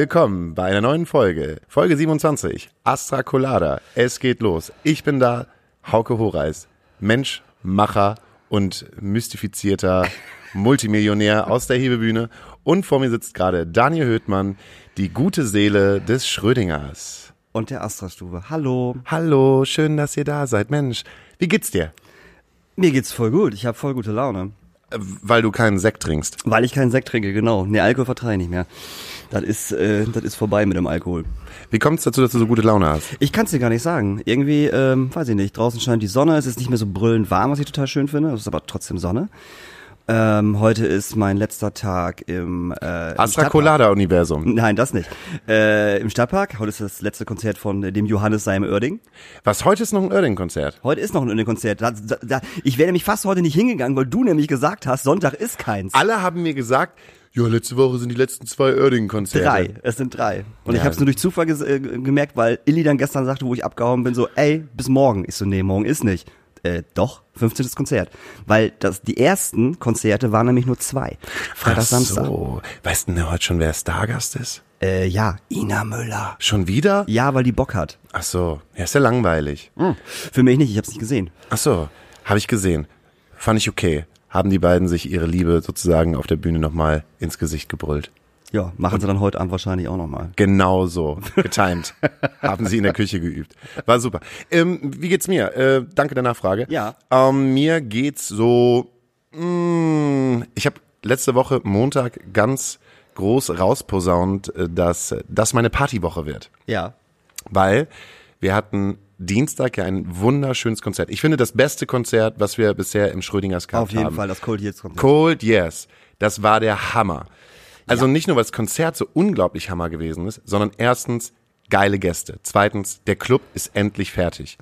Willkommen bei einer neuen Folge. Folge 27. Astra Colada. Es geht los. Ich bin da, Hauke Horeis. Mensch, Macher und mystifizierter Multimillionär aus der Hebebühne. Und vor mir sitzt gerade Daniel Höhtmann, die gute Seele des Schrödingers. Und der Astra-Stube. Hallo. Hallo, schön, dass ihr da seid. Mensch, wie geht's dir? Mir geht's voll gut. Ich habe voll gute Laune. Äh, Weil du keinen Sekt trinkst. Weil ich keinen Sekt trinke, genau. Nee, Alkohol vertrage ich nicht mehr. Das ist, äh, das ist vorbei mit dem Alkohol. Wie kommt's dazu, dass du so gute Laune hast? Ich kann's dir gar nicht sagen. Irgendwie, ähm, weiß ich nicht, draußen scheint die Sonne, es ist nicht mehr so brüllend warm, was ich total schön finde. Es ist aber trotzdem Sonne. Ähm, heute ist mein letzter Tag im, äh, im Astra. Colada Universum. Nein, das nicht. Äh, Im Stadtpark. Heute ist das letzte Konzert von äh, dem Johannes Seim Oerding. Was, heute ist noch ein Oerding-Konzert? Heute ist noch ein Oerding-Konzert. Da, da, da, ich wäre nämlich fast heute nicht hingegangen, weil du nämlich gesagt hast, Sonntag ist keins. Alle haben mir gesagt, ja, letzte Woche sind die letzten zwei Oerding-Konzerte. Drei, es sind drei. Und ich Ja. habe es nur durch Zufall äh, gemerkt, weil Illy dann gestern sagte, wo ich abgehauen bin, so, ey, bis morgen. Ich so, nee, morgen ist nicht. Äh, doch, 15. Konzert. Weil das, die ersten Konzerte waren nämlich nur zwei. Freitag, Ach Samstag. so. Weißt du denn heute schon, wer Stargast ist? Äh, ja, Ina Müller. Schon wieder? Ja, weil die Bock hat. Ach so. Ja, ist ja langweilig. Für mich nicht, ich hab's nicht gesehen. Ach so. Habe ich gesehen. Fand ich okay. Haben die beiden sich ihre Liebe sozusagen auf der Bühne nochmal ins Gesicht gebrüllt. Ja, machen sie dann heute Abend wahrscheinlich auch nochmal. Genau so. Getimed. Haben sie in der Küche geübt. War super. Ähm, wie geht's mir? Äh, danke der Nachfrage. Ja. Ähm, mir geht's so. Mh, ich habe letzte Woche Montag ganz groß rausposaunt, äh, dass das meine Partywoche wird. Ja. Weil wir hatten Dienstag ja ein wunderschönes Konzert. Ich finde das beste Konzert, was wir bisher im Schrödingers gehabt Auf jeden haben. Fall, das Cold jetzt kommt. Cold Yes. Das war der Hammer. Also nicht nur, weil das Konzert so unglaublich Hammer gewesen ist, sondern erstens geile Gäste. Zweitens, der Club ist endlich fertig.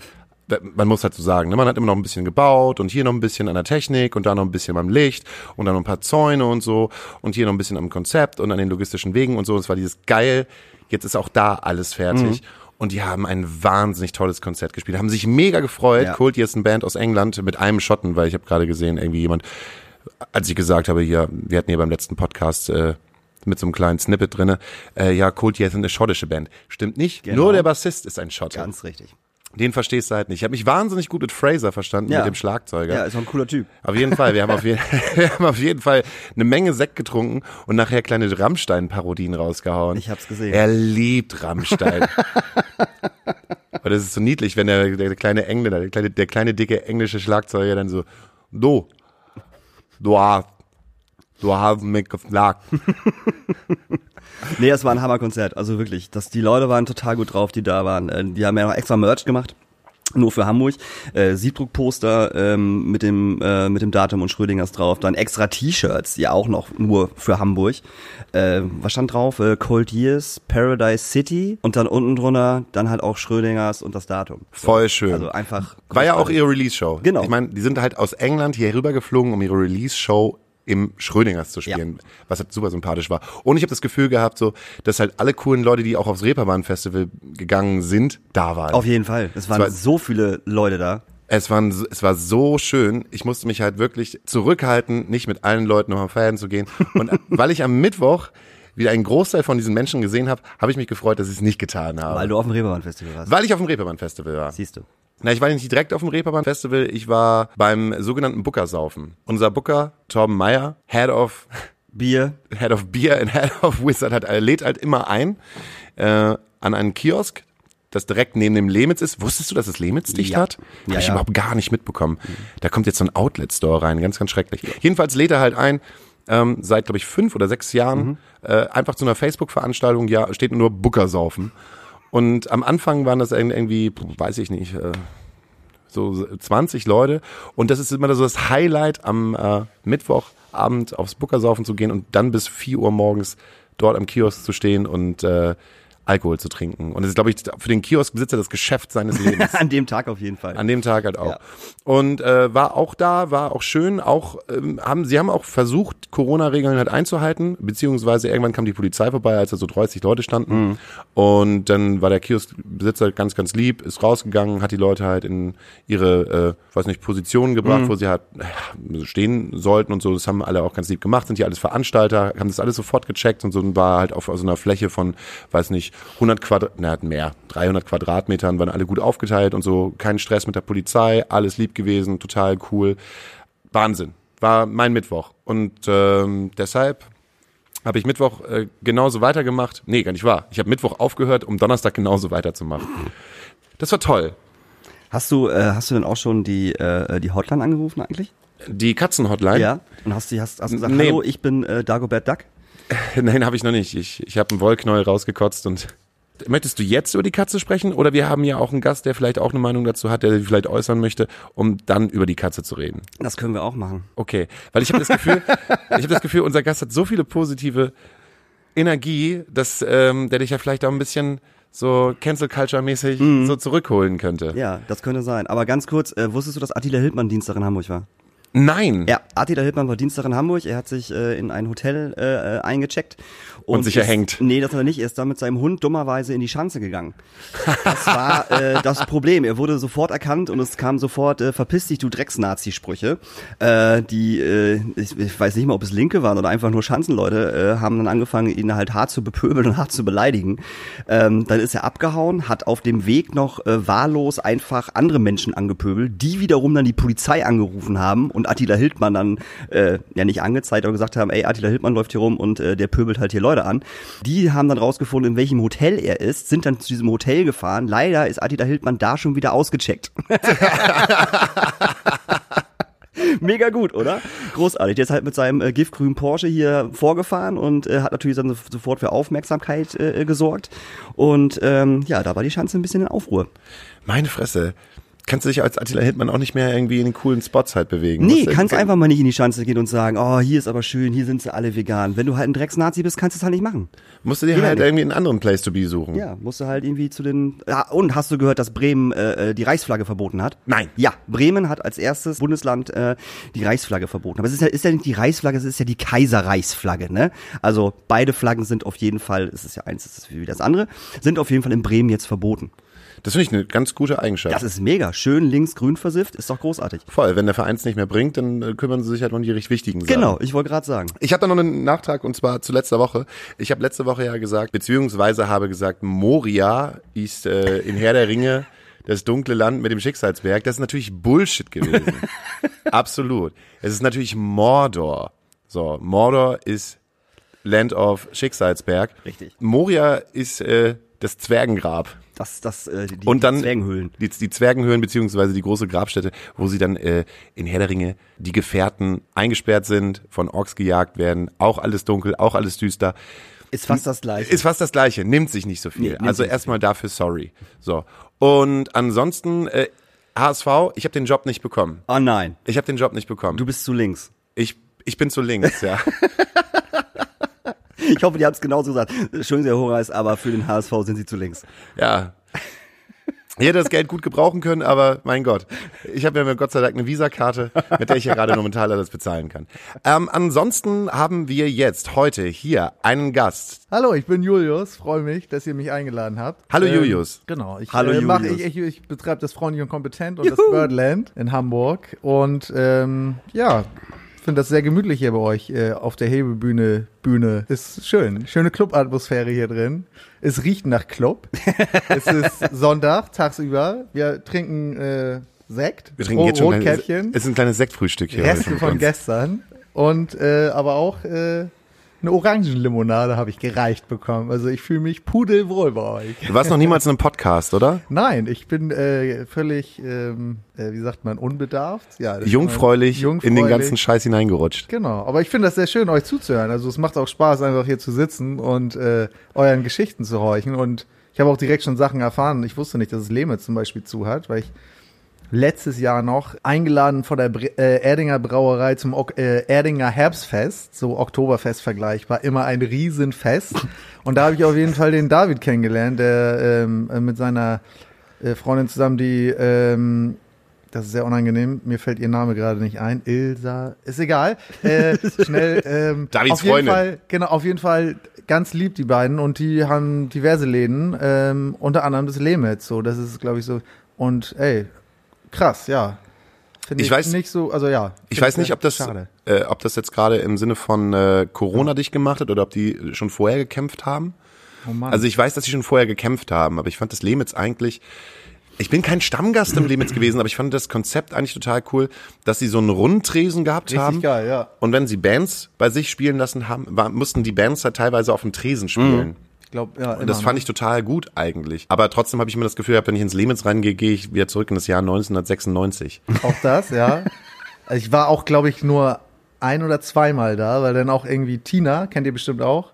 Man muss halt so sagen, ne? man hat immer noch ein bisschen gebaut und hier noch ein bisschen an der Technik und da noch ein bisschen beim Licht und dann noch ein paar Zäune und so und hier noch ein bisschen am Konzept und an den logistischen Wegen und so. Es war dieses geil. Jetzt ist auch da alles fertig. Und die haben ein wahnsinnig tolles Konzert gespielt, haben sich mega gefreut. Ja. Cold Yes, eine Band aus England mit einem Schotten, weil ich habe gerade gesehen, irgendwie jemand, als ich gesagt habe, hier, wir hatten hier beim letzten Podcast äh, mit so einem kleinen Snippet drinne, äh, ja, Cold Yes sind eine schottische Band. Stimmt nicht. Genau. Nur der Bassist ist ein Schotte. Ganz richtig. Den verstehst du halt nicht. Ich habe mich wahnsinnig gut mit Fraser verstanden, Ja. mit dem Schlagzeuger. Ja, ist auch ein cooler Typ. Auf jeden Fall. Wir haben auf, je wir haben auf jeden Fall eine Menge Sekt getrunken und nachher kleine Rammstein-Parodien rausgehauen. Ich hab's gesehen. Er liebt Rammstein. und das ist so niedlich, wenn der, der kleine Engländer, der kleine, der kleine dicke englische Schlagzeuger dann so, du, du hast, du hast mich geflaggt. Nee, es war ein Hammerkonzert, also wirklich. Das, die Leute waren total gut drauf, die da waren. Äh, Die haben ja noch extra Merch gemacht. Nur für Hamburg. Äh, Siebdruckposter ähm, mit, dem, äh, mit dem Datum und Schrödingers drauf. Dann extra T-Shirts, ja auch noch nur für Hamburg. Äh, was stand drauf? Äh, Cold Years, Paradise City und dann unten drunter dann halt auch Schrödingers und das Datum. Voll schön. Also einfach. War ja auch ihre Release-Show. Genau. Ich meine, die sind halt aus England hier rübergeflogen, um ihre Release-Show im Schrödingers zu spielen, was halt super sympathisch war. Und ich habe das Gefühl gehabt, so, dass halt alle coolen Leute, die auch aufs Reeperbahn-Festival gegangen sind, da waren. Auf jeden Fall. Es waren war- so viele Leute da. Es, waren, es war so schön. Ich musste mich halt wirklich zurückhalten, nicht mit allen Leuten nochmal feiern zu gehen. Und weil ich am Mittwoch wieder einen Großteil von diesen Menschen gesehen habe, habe ich mich gefreut, dass ich es nicht getan habe. Weil du auf dem Reeperbahn-Festival warst. Weil ich auf dem Reeperbahn-Festival war. Siehst du. Na, ich war nicht direkt auf dem Reeperbahn-Festival, ich war beim sogenannten Bookersaufen. Unser Booker, Torben Meyer, Head of, Bier. Head of Beer and Head of Wizard, hat, er lädt halt immer ein äh, an einen Kiosk, das direkt neben dem Lemitz ist. Wusstest du, dass es Lemitz dicht Ja. hat? Hab Ja, ich ja. überhaupt gar nicht mitbekommen. Da kommt jetzt so ein Outlet-Store rein, ganz, ganz schrecklich. Jedenfalls lädt er halt ein, ähm, seit, glaube ich, fünf oder sechs Jahren, äh, einfach zu einer Facebook-Veranstaltung, ja, steht nur Bookersaufen. Und am Anfang waren das irgendwie, weiß ich nicht, äh, so 20 Leute. Und das ist immer so das Highlight, am äh, Mittwochabend aufs Bookersaufen zu gehen und dann bis 4 Uhr morgens dort am Kiosk zu stehen und äh, Alkohol zu trinken. Und das ist, glaube ich, für den Kioskbesitzer das Geschäft seines Lebens. An dem Tag auf jeden Fall. An dem Tag halt auch. Ja. Und äh, war auch da, war auch schön. Auch ähm, haben sie haben auch versucht, Corona-Regeln halt einzuhalten, beziehungsweise irgendwann kam die Polizei vorbei, als da so 30 Leute standen. Und dann war der Kioskbesitzer ganz, ganz lieb, ist rausgegangen, hat die Leute halt in ihre, äh, weiß nicht, Positionen gebracht, wo sie halt äh, stehen sollten und so. Das haben alle auch ganz lieb gemacht, sind hier alles Veranstalter, haben das alles sofort gecheckt und so und war halt auf so einer Fläche von, weiß nicht, 100 Quadrat, na, mehr, 300 Quadratmetern, waren alle gut aufgeteilt und so, kein Stress mit der Polizei, alles lieb gewesen, total cool. Wahnsinn. War mein Mittwoch. Und ähm, deshalb habe ich Mittwoch äh, genauso weitergemacht. Nee, gar nicht wahr. Ich habe Mittwoch aufgehört, um Donnerstag genauso weiterzumachen. Das war toll. Hast du, äh, hast du denn auch schon die, äh, die Hotline angerufen eigentlich? Die Katzenhotline? Ja. Und hast du hast, hast du gesagt, Nee. hallo, ich bin äh, Dagobert Duck? Nein, habe ich noch nicht. Ich, ich habe einen Wollknäuel rausgekotzt und Möchtest du jetzt über die Katze sprechen oder wir haben ja auch einen Gast, der vielleicht auch eine Meinung dazu hat, der sie vielleicht äußern möchte, um dann über die Katze zu reden? Das können wir auch machen. Okay, weil ich habe das Gefühl, ich habe das Gefühl, unser Gast hat so viele positive Energie, dass ähm, der dich ja vielleicht auch ein bisschen so Cancel Culture mäßig so zurückholen könnte. Ja, das könnte sein. Aber ganz kurz, äh, wusstest du, dass Attila Hildmann Dienstag in Hamburg war? Nein. Ja, Attila Hildmann war Dienstag in Hamburg. Er hat sich äh, in ein Hotel äh, eingecheckt. Und sich ist, erhängt. Nee, das hat er nicht. Er ist dann mit seinem Hund dummerweise in die Schanze gegangen. Das war äh, das Problem. Er wurde sofort erkannt und es kam sofort, äh, verpiss dich, du Drecks-Nazi-Sprüche. Äh, die, äh, ich, ich weiß nicht mal, ob es Linke waren oder einfach nur Schanzenleute, äh, haben dann angefangen, ihn halt hart zu bepöbeln und hart zu beleidigen. Ähm, dann ist er abgehauen, hat auf dem Weg noch äh, wahllos einfach andere Menschen angepöbelt, die wiederum dann die Polizei angerufen haben und Attila Hildmann dann äh, ja nicht angezeigt, aber gesagt haben, ey, Attila Hildmann läuft hier rum und äh, der pöbelt halt hier Leute an. Die haben dann rausgefunden, in welchem Hotel er ist, sind dann zu diesem Hotel gefahren. Leider ist Attila Hildmann da schon wieder ausgecheckt. Mega gut, oder? Großartig. Der ist halt mit seinem äh, giftgrünen Porsche hier vorgefahren und äh, hat natürlich dann so- sofort für Aufmerksamkeit äh, gesorgt. Und ähm, ja, da war die Chance ein bisschen in Aufruhr. Meine Fresse. Kannst du dich als Attila Hildmann auch nicht mehr irgendwie in den coolen Spots halt bewegen? Nee, kannst einfach mal nicht in die Schanze gehen und sagen, oh, hier ist aber schön, hier sind sie alle vegan. Wenn du halt ein Drecksnazi bist, kannst du es halt nicht machen. Musst du dir Geht halt irgendwie einen anderen Place to be suchen. Ja, musst du halt irgendwie zu den. Ja, und hast du gehört, dass Bremen äh, äh, die Reichsflagge verboten hat? Nein. Ja, Bremen hat als erstes Bundesland äh, die Reichsflagge verboten. Aber es ist ja, ist ja nicht die Reichsflagge, es ist ja die Kaiserreichsflagge, ne? Also beide Flaggen sind auf jeden Fall, es ist ja eins, es ist wie das andere, sind auf jeden Fall in Bremen jetzt verboten. Das finde ich eine ganz gute Eigenschaft. Das ist mega. Schön links-grün versifft, ist doch großartig. Voll, wenn der Verein es nicht mehr bringt, dann äh, kümmern sie sich halt um die richtig wichtigen Sachen. Genau, ich wollte gerade sagen. Ich habe da noch einen Nachtrag und zwar zu letzter Woche. Ich habe letzte Woche ja gesagt, beziehungsweise habe gesagt, Moria ist äh, in Herr der Ringe das dunkle Land mit dem Schicksalsberg. Das ist natürlich Bullshit gewesen. Absolut. Es ist natürlich Mordor. So, Mordor ist Land of Schicksalsberg. Richtig. Moria ist äh, das Zwergengrab. Das, das, äh, die, Und dann die Zwergenhöhlen. Die, die Zwergenhöhlen beziehungsweise die große Grabstätte, wo sie dann äh, in Herr der Ringe die Gefährten eingesperrt sind, von Orks gejagt werden, auch alles dunkel, auch alles düster. Ist fast das gleiche. Ist fast das gleiche, nimmt sich nicht so Nee, viel. nimmt also erstmal dafür sorry. So. Und ansonsten äh, HSV, ich habe den Job nicht bekommen. oh nein, Ich habe den Job nicht bekommen. du bist zu links. ich ich bin zu links, ja. Ich hoffe, die haben es genauso gesagt. Schön, sehr Horace, aber für den HSV sind sie zu links. Ja. Ich hätte das Geld gut gebrauchen können, aber mein Gott. Ich habe ja mir Gott sei Dank eine Visakarte, mit der ich ja gerade momentan alles bezahlen kann. Ähm, ansonsten haben wir jetzt heute hier einen Gast. Hallo, ich bin Julius. Freue mich, dass ihr mich eingeladen habt. Hallo, Julius. Genau. Ich, Hallo, äh, mach, Julius. ich, ich, ich betreibe das Freundlich und Kompetent und das Birdland in Hamburg. Und ähm, ja, finde das sehr gemütlich hier bei euch äh, auf der Hebebühne. Bühne. Ist schön. Schöne Clubatmosphäre hier drin. Es riecht nach Club. es ist Sonntag, tagsüber. Wir trinken äh, Sekt. Wir trinken jetzt schon Rotkäppchen. es ist ein kleines Sektfrühstück hier. Reste von gestern. Und äh, aber auch äh, eine Orangenlimonade habe ich gereicht bekommen. Also ich fühle mich pudelwohl bei euch. Du warst noch niemals in einem Podcast, oder? Nein, ich bin äh, völlig, ähm, äh, wie sagt man, unbedarft. Ja, Jungfräulich, man- in den ganzen Scheiß hineingerutscht. Genau, aber ich finde das sehr schön, euch zuzuhören. Also es macht auch Spaß, einfach hier zu sitzen und äh, euren Geschichten zu horchen. Und ich habe auch direkt schon Sachen erfahren. Ich wusste nicht, dass es Lehme zum Beispiel zu hat, weil ich letztes Jahr noch eingeladen von der Bre äh, Erdinger Brauerei zum äh, Erdinger Herbstfest, so Oktoberfest vergleichbar, immer ein Riesenfest. Und da habe ich auf jeden Fall den David kennengelernt, der ähm, äh, mit seiner äh, Freundin zusammen, die ähm, das ist sehr unangenehm. Mir fällt ihr Name gerade nicht ein. Ilsa. Ist egal. Äh, schnell. Ähm, Davids auf jeden Freundin. Fall, genau, auf jeden Fall ganz lieb, die beiden. Und die haben diverse Läden. Ähm, unter anderem das Lehmetz. So, das ist, glaube ich, so. Und ey, krass, ja. Finde Ich weiß- nicht so, also ja. Ich weiß nicht, ob das, äh, ob das jetzt gerade im Sinne von äh, Corona dich gemacht hat oder ob die schon vorher gekämpft haben. Oh Mann. Also ich weiß, dass sie schon vorher gekämpft haben, aber ich fand das Lemitz eigentlich. Ich bin kein Stammgast im Lemitz gewesen, aber ich fand das Konzept eigentlich total cool, dass sie so einen Rundtresen gehabt Richtig haben. geil, ja. Und wenn sie Bands bei sich spielen lassen haben, war, mussten die Bands halt teilweise auf dem Tresen spielen. ich glaube, ja. Und das fand ich total gut eigentlich. Aber trotzdem habe ich immer das Gefühl, gehabt, wenn ich ins Lemitz reingehe, gehe ich wieder zurück in das Jahr 1996. Auch das, ja. Also ich war auch, glaube ich, nur ein oder zweimal da, weil dann auch irgendwie Tina, kennt ihr bestimmt auch,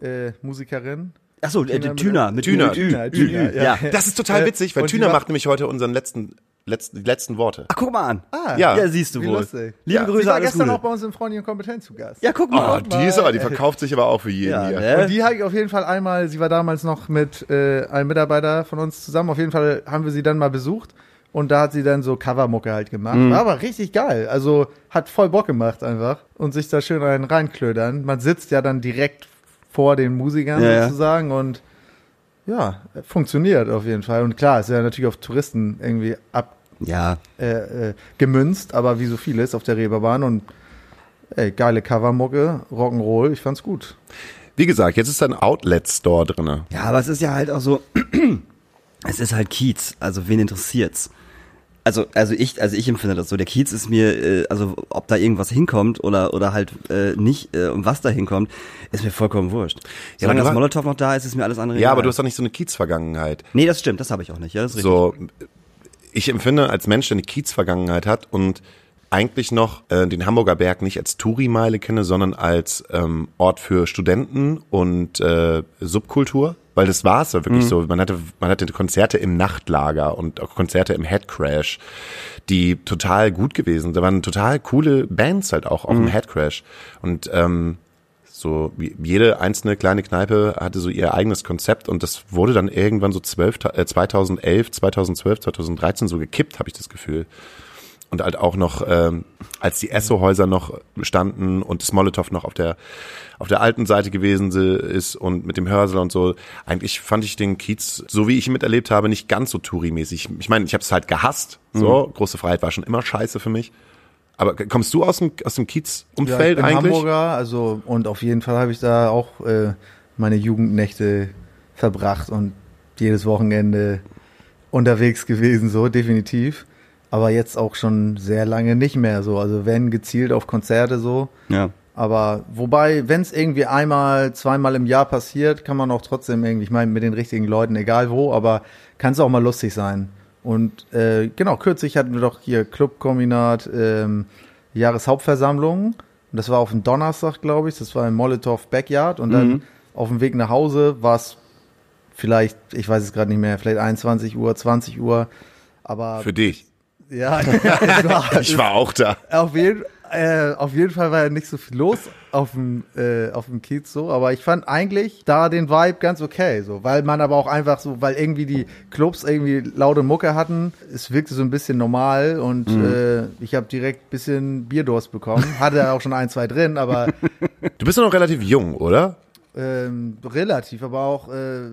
äh, Musikerin. Achso, äh, Tüner Tüner, mit- mit Tüner, mit Ü. Tüner, Tüner, ja. ja. Das ist total Äh, witzig, weil und die Tüner war- macht nämlich heute unseren letzten, letzten, die letzten Worte. Ach, guck mal an. Ah, Ja. Ja, siehst du Wie wohl. lustig. Liebe Ja. Sie Grüße, war alles gestern Gute. auch bei uns im Freundin und Kompetenz zu Gast. Ja, guck Oh, mal. die ist aber, die verkauft sich aber auch für jeden Ja, hier. ne? Und die habe ich auf jeden Fall einmal, sie war damals noch mit äh, einem Mitarbeiter von uns zusammen, auf jeden Fall haben wir sie dann mal besucht und da hat sie dann so Covermucke halt gemacht. Mhm. War aber richtig geil, also hat voll Bock gemacht einfach und sich da schön einen reinklödern. Man sitzt ja dann direkt vor den Musikern Ja, ja. sozusagen und ja, funktioniert auf jeden Fall. Und klar, ist ja natürlich auf Touristen irgendwie ab, Ja, äh, äh, gemünzt, aber wie so vieles auf der Reeperbahn und ey, geile Covermucke, Rock'n'Roll, ich fand's gut. Wie gesagt, jetzt ist da ein Outlet-Store drinne. Ja, aber es ist ja halt auch so, es ist halt Kiez, also wen interessiert's? Also, also ich, also ich empfinde das so. Der Kiez ist mir, äh, also ob da irgendwas hinkommt oder oder halt äh, nicht äh, und was da hinkommt, ist mir vollkommen wurscht. Solange du das Molotow noch da ist, ist mir alles andere Ja, egal. aber du hast doch nicht so eine Kiez-Vergangenheit. Nee, das stimmt, das habe ich auch nicht. Ja, das ist richtig. So, ich empfinde als Mensch, der eine Kiez-Vergangenheit hat und eigentlich noch äh, den Hamburger Berg nicht als Touri-Meile kenne, sondern als ähm, Ort für Studenten und äh, Subkultur. Weil das war es ja wirklich so. Man hatte, man hatte Konzerte im Nachtlager und auch Konzerte im Headcrash, die total gut gewesen. Da waren total coole Bands halt auch auf dem Headcrash. Und ähm, so wie- jede einzelne kleine Kneipe hatte so ihr eigenes Konzept und das wurde dann irgendwann so 12, ta- äh, 2011, 2012, 2013 so gekippt, habe ich das Gefühl. Und halt auch noch, ähm, als die Esso-Häuser noch standen und das Molotow noch auf der auf der alten Seite gewesen se- ist und mit dem Hörsel und so. Eigentlich fand ich den Kiez, so wie ich ihn miterlebt habe, nicht ganz so Touri-mäßig. Ich meine, ich habe es halt gehasst. So, große Freiheit war schon immer scheiße für mich. Aber kommst du aus dem, aus dem Ja, ich Kiez-Umfeld bin eigentlich? Hamburger, also und auf jeden Fall habe ich da auch äh, meine Jugendnächte verbracht und jedes Wochenende unterwegs gewesen, so definitiv. Aber jetzt auch schon sehr lange nicht mehr so. Also wenn gezielt auf Konzerte so. Ja. Aber wobei, wenn es irgendwie einmal, zweimal im Jahr passiert, kann man auch trotzdem irgendwie, ich meine, mit den richtigen Leuten, egal wo, aber kann es auch mal lustig sein. Und äh, genau, kürzlich hatten wir doch hier Clubkombinat ähm, Jahreshauptversammlung. Und das war auf dem Donnerstag, glaube ich. Das war im Molotow Backyard. Und dann auf dem Weg nach Hause war es vielleicht, ich weiß es gerade nicht mehr, vielleicht 21 Uhr, 20 Uhr. Aber Für dich. ja, war, Ich war auch da. auf jeden, äh, auf jeden Fall war ja nicht so viel los auf dem, äh, auf dem Kiez so, aber ich fand eigentlich da den Vibe ganz okay, so, weil man aber auch einfach so, weil irgendwie die Clubs irgendwie laute Mucke hatten, es wirkte so ein bisschen normal und äh, ich habe direkt ein bisschen Bierdurst bekommen, hatte auch schon ein, zwei drin, aber Du bist ja noch relativ jung, oder? ähm, relativ, aber auch äh,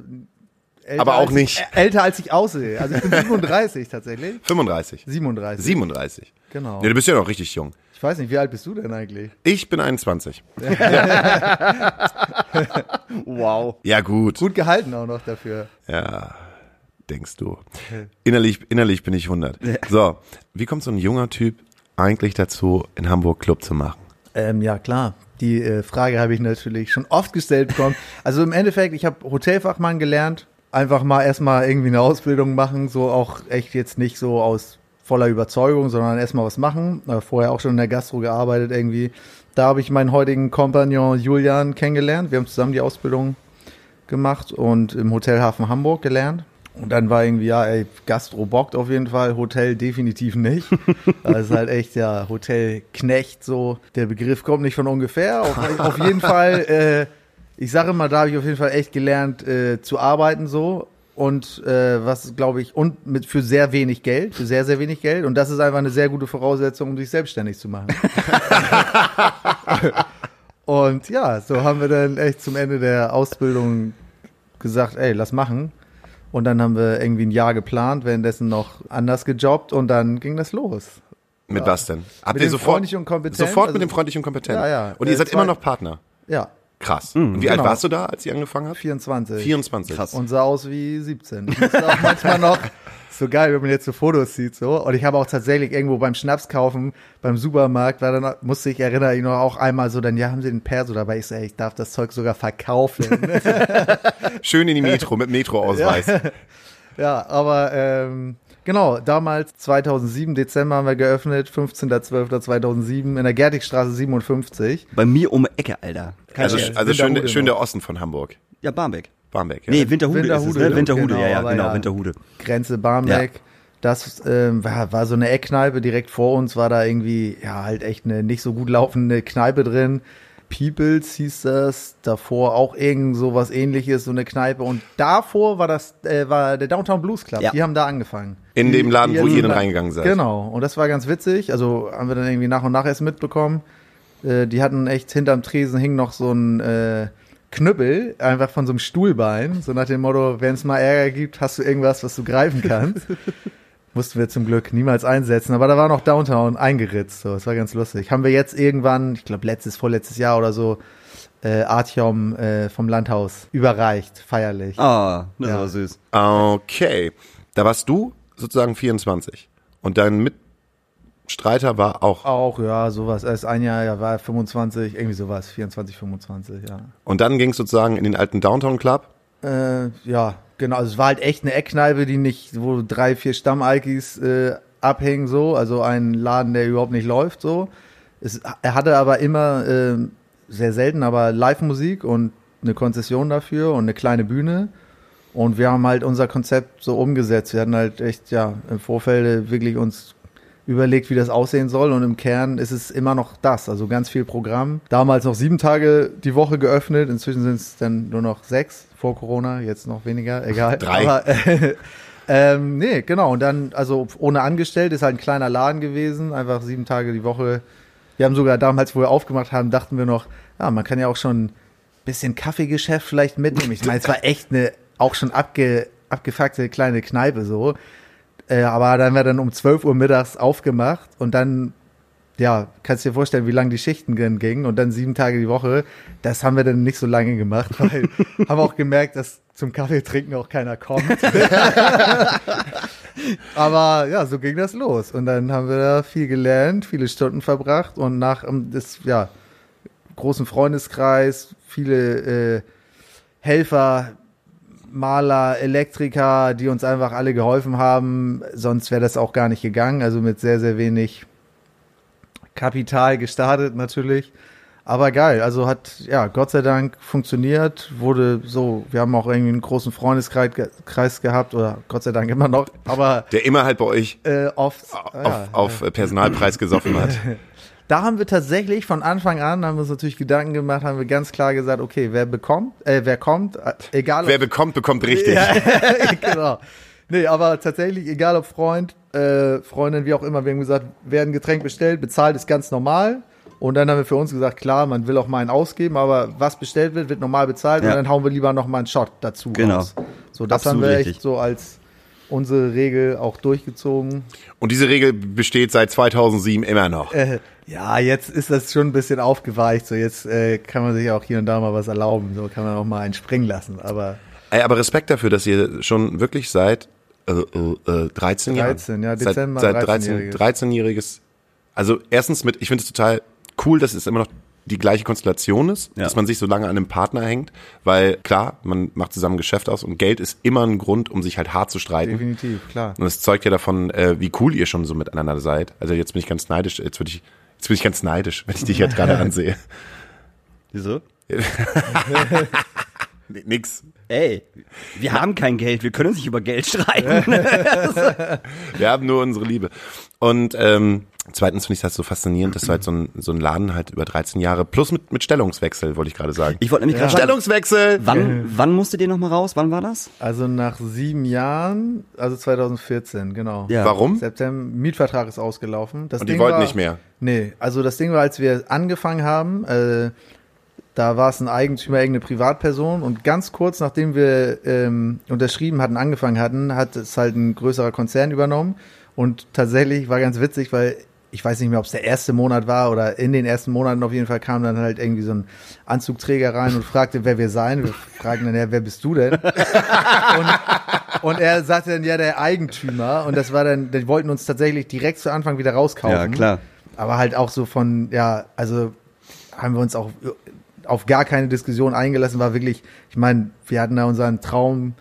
älter Aber auch als nicht. Ich, älter als ich aussehe, also ich bin 37 tatsächlich, 35. 37, 37. genau. Ja, du bist ja noch richtig jung. Ich weiß nicht, wie alt bist du denn eigentlich? Ich bin 21. Wow. Ja, gut. Gut gehalten auch noch dafür. Ja, denkst du. Innerlich, innerlich bin ich 100. So, wie kommt so ein junger Typ eigentlich dazu, in Hamburg Club zu machen? Ähm, ja, klar. Die äh, Frage habe ich natürlich schon oft gestellt bekommen. Also im Endeffekt, ich habe Hotelfachmann gelernt. Einfach mal erstmal irgendwie eine Ausbildung machen, so auch echt jetzt nicht so aus voller Überzeugung, sondern erstmal was machen. Äh, vorher auch schon in der Gastro gearbeitet irgendwie. Da habe ich meinen heutigen Kompagnon Julian kennengelernt. Wir haben zusammen die Ausbildung gemacht und im Hotelhafen Hamburg gelernt. Und dann war irgendwie, ja, ey, Gastro bockt auf jeden Fall, Hotel definitiv nicht. Das ist halt echt, ja, Hotelknecht so. Der Begriff kommt nicht von ungefähr. Auf, auf jeden Fall, äh, ich sage mal, da habe ich auf jeden Fall echt gelernt äh, zu arbeiten so. Und äh, was glaube ich, und mit für sehr wenig Geld, für sehr, sehr wenig Geld. Und das ist einfach eine sehr gute Voraussetzung, um sich selbstständig zu machen. und ja, so haben wir dann echt zum Ende der Ausbildung gesagt, ey, lass machen. Und dann haben wir irgendwie ein Jahr geplant, währenddessen noch anders gejobbt und dann ging das los. Mit was denn? Habt Mit ihr dem sofort, freundlich und kompetent? sofort Also- mit dem freundlich und kompetent? Ja, ja. Und ihr Äh, seid zwei- immer noch Partner? Ja, Krass. und wie alt genau. warst du da, als ihr angefangen habt? 24. 24. Krass. Und sah aus wie 17. Ich auch manchmal noch, so geil, wenn man jetzt so Fotos sieht, so. Und ich habe auch tatsächlich irgendwo beim Schnaps kaufen, beim Supermarkt, war dann, musste ich erinnern, ich noch auch einmal so, dann, ja, haben sie den Perso dabei? Ich so, ey, ich darf das Zeug sogar verkaufen. Schön in die Metro mit Metroausweis. ja, aber, ähm, genau, damals, 2007, Dezember haben wir geöffnet, 15.12.2007 in der Gertigstraße 57. Bei mir um die Ecke, Alter. Also, Ja, also schön, Winterhude schön der Osten von Hamburg. Ja, Barmbek. Barmbek. Ja. Nee, Winterhude, ist es, Winterhude, ne? Winterhude, genau, ja, ja, aber genau, ja. Winterhude. Grenze Barmbek. Das ähm, war, war so eine Eckkneipe. Direkt vor uns war da irgendwie, ja, halt echt eine nicht so gut laufende Kneipe drin. Peoples hieß das. Davor auch irgend so was ähnliches, so eine Kneipe. Und davor war das, äh, war der Downtown Blues Club. Ja. Die haben da angefangen. In Die- dem Laden, wo ihr dann da- reingegangen seid. Genau. Und das war ganz witzig. Also haben wir dann irgendwie nach und nach erst mitbekommen. Äh, die hatten echt hinterm Tresen hing noch so ein äh, Knüppel, einfach von so einem Stuhlbein. So nach dem Motto, wenn es mal Ärger gibt, hast du irgendwas, was du greifen kannst. Mussten wir zum Glück niemals einsetzen, aber da war noch Downtown eingeritzt. So, das war ganz lustig. Haben wir jetzt irgendwann, ich glaube letztes, vorletztes Jahr oder so, äh, Artyom äh, vom Landhaus überreicht, feierlich. Ah, das Ja. war süß. Okay. Da warst du sozusagen 24. Und dein Mitstreiter war auch. Auch, ja, sowas. Erst ein Jahr, ja, war 25, irgendwie sowas, 24, 25, ja. Und dann ging es sozusagen in den alten Downtown Club. Äh, ja, genau. Also es war halt echt eine Eckkneipe, die nicht, wo drei, vier Stammalkis äh, abhängen, so. Also ein Laden, der überhaupt nicht läuft, so. Es, er hatte aber immer, äh, sehr selten, aber Live-Musik und eine Konzession dafür und eine kleine Bühne. Und wir haben halt unser Konzept so umgesetzt. Wir hatten halt echt, ja, im Vorfeld wirklich uns überlegt, wie das aussehen soll. Und im Kern ist es immer noch das. Also ganz viel Programm. Damals noch sieben Tage die Woche geöffnet. Inzwischen sind es dann nur noch sechs vor Corona. Jetzt noch weniger. Egal. Drei. Aber, äh, ähm, nee, genau. Und dann, also ohne Angestellte, ist halt ein kleiner Laden gewesen. Einfach sieben Tage die Woche. Wir haben sogar damals, wo wir aufgemacht haben, dachten wir noch, ja, man kann ja auch schon ein bisschen Kaffeegeschäft vielleicht mitnehmen. Ich meine, es war echt eine auch schon abge, abgefuckte kleine Kneipe so. Äh, aber dann haben wir dann um 12 Uhr mittags aufgemacht und dann, ja, kannst du dir vorstellen, wie lange die Schichten dann gingen und dann sieben Tage die Woche. Das haben wir dann nicht so lange gemacht, weil haben auch gemerkt, dass zum Kaffee trinken auch keiner kommt. aber ja, so ging das los. Und dann haben wir da viel gelernt, viele Stunden verbracht und nach ähm, das, ja, großen Freundeskreis, viele äh, Helfer, Maler, Elektriker, die uns einfach alle geholfen haben. Sonst wäre das auch gar nicht gegangen. Also mit sehr, sehr wenig Kapital gestartet natürlich. Aber geil, also hat, ja, Gott sei Dank funktioniert, wurde so, wir haben auch irgendwie einen großen Freundeskreis ge Kreis gehabt, oder Gott sei Dank immer noch, aber Der immer halt bei euch äh, oft, auf, ja, auf äh, Personalpreis gesoffen hat. da haben wir tatsächlich von Anfang an, haben wir uns natürlich Gedanken gemacht, haben wir ganz klar gesagt, okay, wer bekommt, äh, wer kommt, äh, egal ob Wer bekommt, bekommt richtig. Ja, genau. Nee, aber tatsächlich, egal ob Freund, äh, Freundin, wie auch immer, wir haben gesagt, werden Getränk bestellt, bezahlt ist ganz normal. Und dann haben wir für uns gesagt, klar, man will auch mal einen ausgeben, aber was bestellt wird, wird normal bezahlt Ja. und dann hauen wir lieber noch mal einen Shot dazu Genau. raus. So, das Absolut haben wir echt richtig. so als unsere Regel auch durchgezogen. Und diese Regel besteht seit 2007 immer noch. Äh, ja, jetzt ist das schon ein bisschen aufgeweicht. So, jetzt äh, kann man sich auch hier und da mal was erlauben. So kann man auch mal einen springen lassen. Aber Ey, aber Respekt dafür, dass ihr schon wirklich seit äh, äh, äh, 13 Jahren. 13, ja, seit, Dezember, seit 13, 13-jähriges. 13-jähriges. Also erstens mit, ich finde es total cool, dass es immer noch die gleiche Konstellation ist, Ja. dass man sich so lange an einem Partner hängt, weil klar, man macht zusammen Geschäft aus und Geld ist immer ein Grund, um sich halt hart zu streiten. definitiv, klar. Und es zeugt ja davon, äh, wie cool ihr schon so miteinander seid. Also jetzt bin ich ganz neidisch, jetzt würde ich, jetzt bin ich ganz neidisch, wenn ich dich jetzt gerade ansehe. Wieso? Nix. Ey, wir haben kein Geld, wir können uns nicht über Geld streiten. Wir haben nur unsere Liebe. Und ähm, zweitens finde ich das so faszinierend, dass du halt so ein, so ein Laden halt über 13 Jahre, plus mit, mit Stellungswechsel, wollte ich gerade sagen. Ich wollte nämlich gerade sagen, Stellungswechsel! wann, wann musstet ihr nochmal raus? Wann war das? Also nach sieben Jahren, also 2014, genau. Ja. Warum? September, Mietvertrag ist ausgelaufen. Das Und die Ding wollten war, nicht mehr. Nee, also das Ding war, als wir angefangen haben, äh, da war es ein Eigentümer, irgendeine Privatperson und ganz kurz nachdem wir ähm, unterschrieben hatten, angefangen hatten, hat es halt ein größerer Konzern übernommen und tatsächlich war ganz witzig, weil ich weiß nicht mehr, ob es der erste Monat war oder in den ersten Monaten auf jeden Fall kam dann halt irgendwie so ein Anzugträger rein und fragte, wer wir seien. Wir fragen dann, ja, wer bist du denn? und, und er sagte dann, ja, der Eigentümer. Und das war dann, die wollten uns tatsächlich direkt zu Anfang wieder rauskaufen. Ja, klar. Aber halt auch so von, ja, also haben wir uns auch auf gar keine Diskussion eingelassen, war wirklich, ich meine, wir hatten da unseren Traum,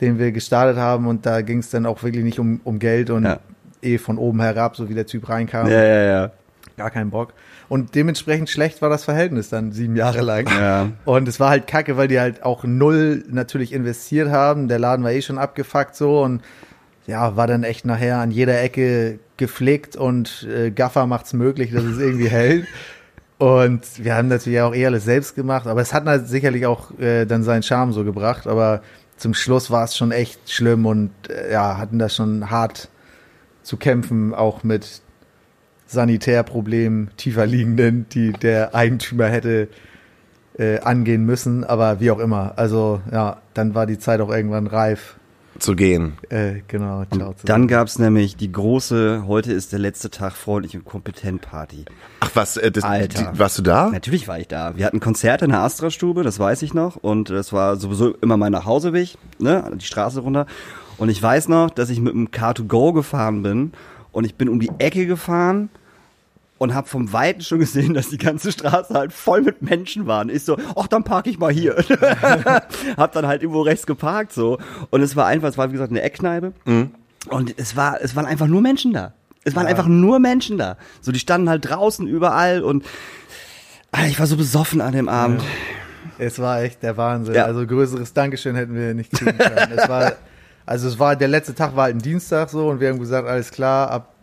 den wir gestartet haben und da ging es dann auch wirklich nicht um, um Geld und Ja. Eh von oben herab, so wie der Typ reinkam, Ja, ja, ja. gar keinen Bock. Und dementsprechend schlecht war das Verhältnis dann sieben Jahre lang. Ja. Und es war halt kacke, weil die halt auch null natürlich investiert haben. Der Laden war eh schon abgefuckt so und ja, war dann echt nachher an jeder Ecke gepflegt und äh, Gaffer macht's möglich, dass es irgendwie hält. Und wir haben natürlich auch eh alles selbst gemacht, aber es hat halt sicherlich auch äh, dann seinen Charme so gebracht. Aber zum Schluss war es schon echt schlimm und äh, ja, hatten da schon hart zu kämpfen, auch mit Sanitärproblemen tiefer liegenden, die der Eigentümer hätte äh, angehen müssen, aber wie auch immer. Also ja, dann war die Zeit auch irgendwann reif. Zu gehen. Äh, genau, ciao. Und dann gab's nämlich die große, heute ist der letzte Tag freundlich und kompetent Party. Ach was, äh, das, Alter. Die, warst du da? Natürlich war ich da. Wir hatten Konzerte in der Astra-Stube, das weiß ich noch. Und das war sowieso immer mein Nachhauseweg, ne, die Straße runter. Und ich weiß noch, dass ich mit dem Car2Go gefahren bin und ich bin um die Ecke gefahren und habe vom Weiten schon gesehen, dass die ganze Straße halt voll mit Menschen waren. Ich so, ach, dann park ich mal hier. hab dann halt irgendwo rechts geparkt so. Und es war einfach, es war wie gesagt eine Eckkneipe. Und es war, es waren einfach nur Menschen da. Es waren einfach nur Menschen da. So, die standen halt draußen überall und Alter, ich war so besoffen an dem Abend. Es war echt der Wahnsinn. Ja. Also größeres Dankeschön hätten wir nicht kriegen können. es war, also es war, der letzte Tag war halt ein Dienstag so und wir haben gesagt, alles klar, ab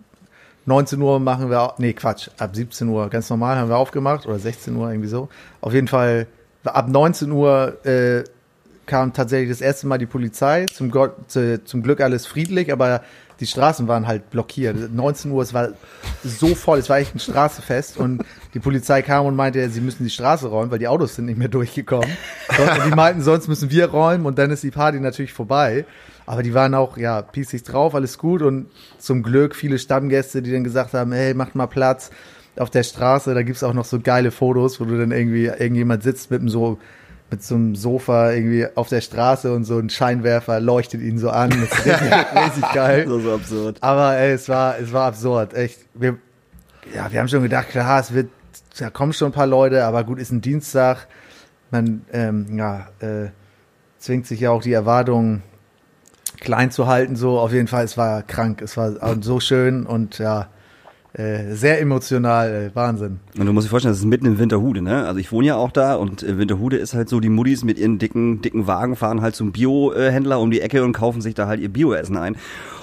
19 Uhr machen wir, nee Quatsch, ab 17 Uhr ganz normal haben wir aufgemacht oder 16 Uhr irgendwie so. Auf jeden Fall, ab 19 Uhr äh, kam tatsächlich das erste Mal die Polizei. Zum, Gott, zu, zum Glück alles friedlich, aber die Straßen waren halt blockiert. 19 Uhr, es war so voll, es war echt ein Straßefest und die Polizei kam und meinte, sie müssen die Straße räumen, weil die Autos sind nicht mehr durchgekommen. Und die meinten, sonst müssen wir räumen und dann ist die Party natürlich vorbei. Aber die waren auch, ja, pießig drauf, alles gut und zum Glück viele Stammgäste, die dann gesagt haben, hey, macht mal Platz auf der Straße, da gibt's auch noch so geile Fotos, wo du dann irgendwie, irgendjemand sitzt mit einem so, mit so einem Sofa irgendwie auf der Straße und so ein Scheinwerfer leuchtet ihn so an. Das ist richtig, geil. So, so absurd. Aber ey, es war, es war absurd. Echt. Wir, ja, wir haben schon gedacht, klar, es wird, da kommen schon ein paar Leute, aber gut, ist ein Dienstag. Man, ähm, ja, äh, zwingt sich ja auch die Erwartungen klein zu halten, so. Auf jeden Fall, es war krank. Es war so schön und ja, äh, sehr emotional, ey, Wahnsinn. Und du musst dir vorstellen, das ist mitten in Winterhude, ne? Also ich wohne ja auch da und äh, Winterhude ist halt so, die Muddis mit ihren dicken, dicken Wagen fahren halt zum Bio-Händler um die Ecke und kaufen sich da halt ihr Bioessen ein.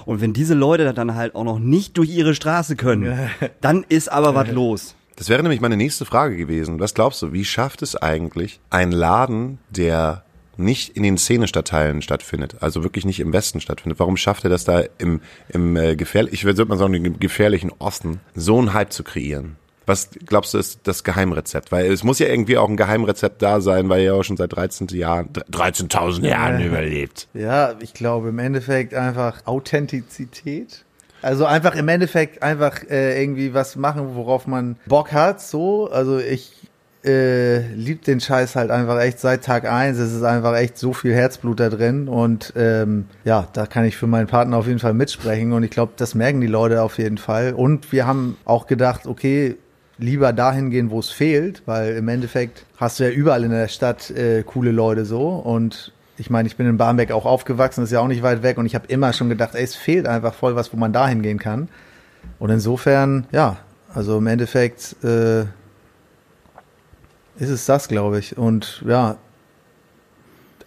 Und wenn diese Leute dann halt auch noch nicht durch ihre Straße können, dann ist aber was los. Das wäre nämlich meine nächste Frage gewesen. Was glaubst du, wie schafft es eigentlich ein Laden, der nicht in den Szenestadtteilen stattfindet, also wirklich nicht im Westen stattfindet. Warum schafft er das da im, im äh, gefährlich, ich würde mal sagen, im gefährlichen Osten, so einen Hype zu kreieren? Was glaubst du ist das Geheimrezept? Weil es muss ja irgendwie auch ein Geheimrezept da sein, weil er ja auch schon seit 13 Jahren, 13.000 Jahren überlebt. Ja, ich glaube im Endeffekt einfach Authentizität. Also einfach im Endeffekt einfach äh, irgendwie was machen, worauf man Bock hat. So, also ich äh, lieb den Scheiß halt einfach echt seit Tag eins. Es ist einfach echt so viel Herzblut da drin und ähm, ja, da kann ich für meinen Partner auf jeden Fall mitsprechen und ich glaube, das merken die Leute auf jeden Fall. Und wir haben auch gedacht, okay, lieber dahin gehen, wo es fehlt, weil im Endeffekt hast du ja überall in der Stadt äh, coole Leute so und ich meine, ich bin in Barmbek auch aufgewachsen, ist ja auch nicht weit weg und ich habe immer schon gedacht, ey, es fehlt einfach voll was, wo man dahin gehen kann. Und insofern, ja, also im Endeffekt äh, ist es das, glaube ich. Und ja,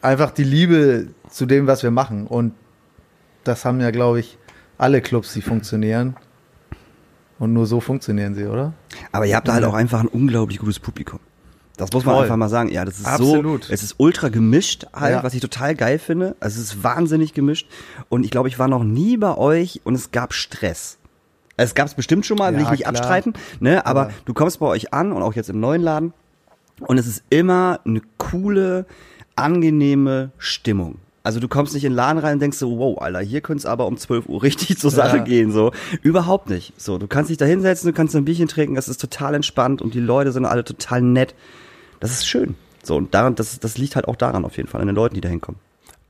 einfach die Liebe zu dem, was wir machen. Und das haben ja, glaube ich, alle Clubs, die funktionieren. Und nur so funktionieren sie, oder? Aber ihr habt da halt auch einfach ein unglaublich gutes Publikum. Das muss man Voll. einfach mal sagen. Ja, das ist Absolut. so, es ist ultra gemischt halt, Ja. was ich total geil finde. Also es ist wahnsinnig gemischt. Und ich glaube, ich war noch nie bei euch und es gab Stress. Es gab es bestimmt schon mal, will Ja, ich nicht klar. abstreiten, ne? Aber Aber- du kommst bei euch an und auch jetzt im neuen Laden und es ist immer eine coole, angenehme Stimmung. Also du kommst nicht in den Laden rein und denkst so, wow, Alter, hier könnte es aber um 12 Uhr richtig zur Sache Ja. gehen, so. Überhaupt nicht. So, du kannst dich da hinsetzen, du kannst ein Bierchen trinken, das ist total entspannt und die Leute sind alle total nett. Das ist schön. So, und daran, das, das liegt halt auch daran auf jeden Fall, an den Leuten, die da hinkommen.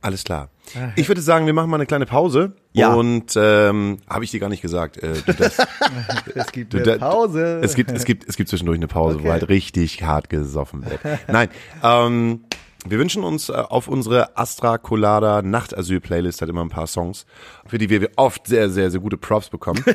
Alles klar. Ich würde sagen, wir machen mal eine kleine Pause. Ja. Und ähm, habe ich dir gar nicht gesagt. Äh, du, das, Es gibt eine Pause. Es gibt, es gibt, es gibt zwischendurch eine Pause, Okay. wo halt richtig hart gesoffen wird. Nein, ähm, wir wünschen uns äh, auf unsere Astra Colada Nachtasyl Playlist halt immer ein paar Songs, für die wir oft sehr, sehr, sehr gute Props bekommen.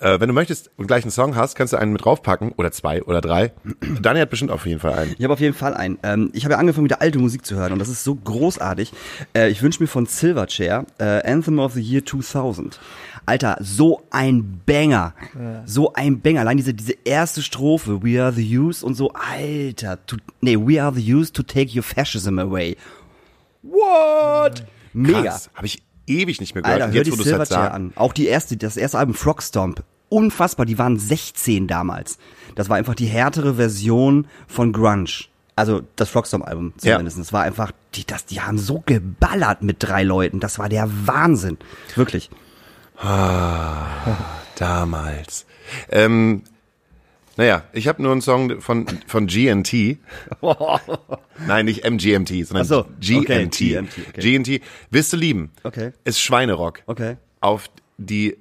äh, wenn du möchtest und gleich einen Song hast, kannst du einen mit draufpacken oder zwei oder drei. Daniel hat bestimmt auf jeden Fall einen. Ich habe auf jeden Fall einen. Ähm, ich habe ja angefangen, wieder alte Musik zu hören und das ist so großartig. Äh, ich wünsche mir von Silverchair äh, Anthem of the Year 2000. Alter, so ein Banger. So ein Banger. Allein diese, diese erste Strophe, We are the youth und so, Alter. To, nee, We are the youth to take your fascism away. What? Mega. Habe ich ewig nicht mehr gehört. Alter, hör jetzt, die halt Silverchair an. Auch die erste, das erste Album Frogstomp. Unfassbar, die waren 16 damals. Das war einfach die härtere Version von Grunge. Also das Frogstomp-Album Ja. zumindest. Das war einfach, die, das, die haben so geballert mit drei Leuten. Das war der Wahnsinn. Wirklich. Damals. Ähm, naja, ich habe nur einen Song von, von GNT. Nein, nicht MGMT, sondern so, GNT. okay, GNT, okay. GNT. Wirst du lieben. Okay. Ist Schweinerock. Okay. Auf die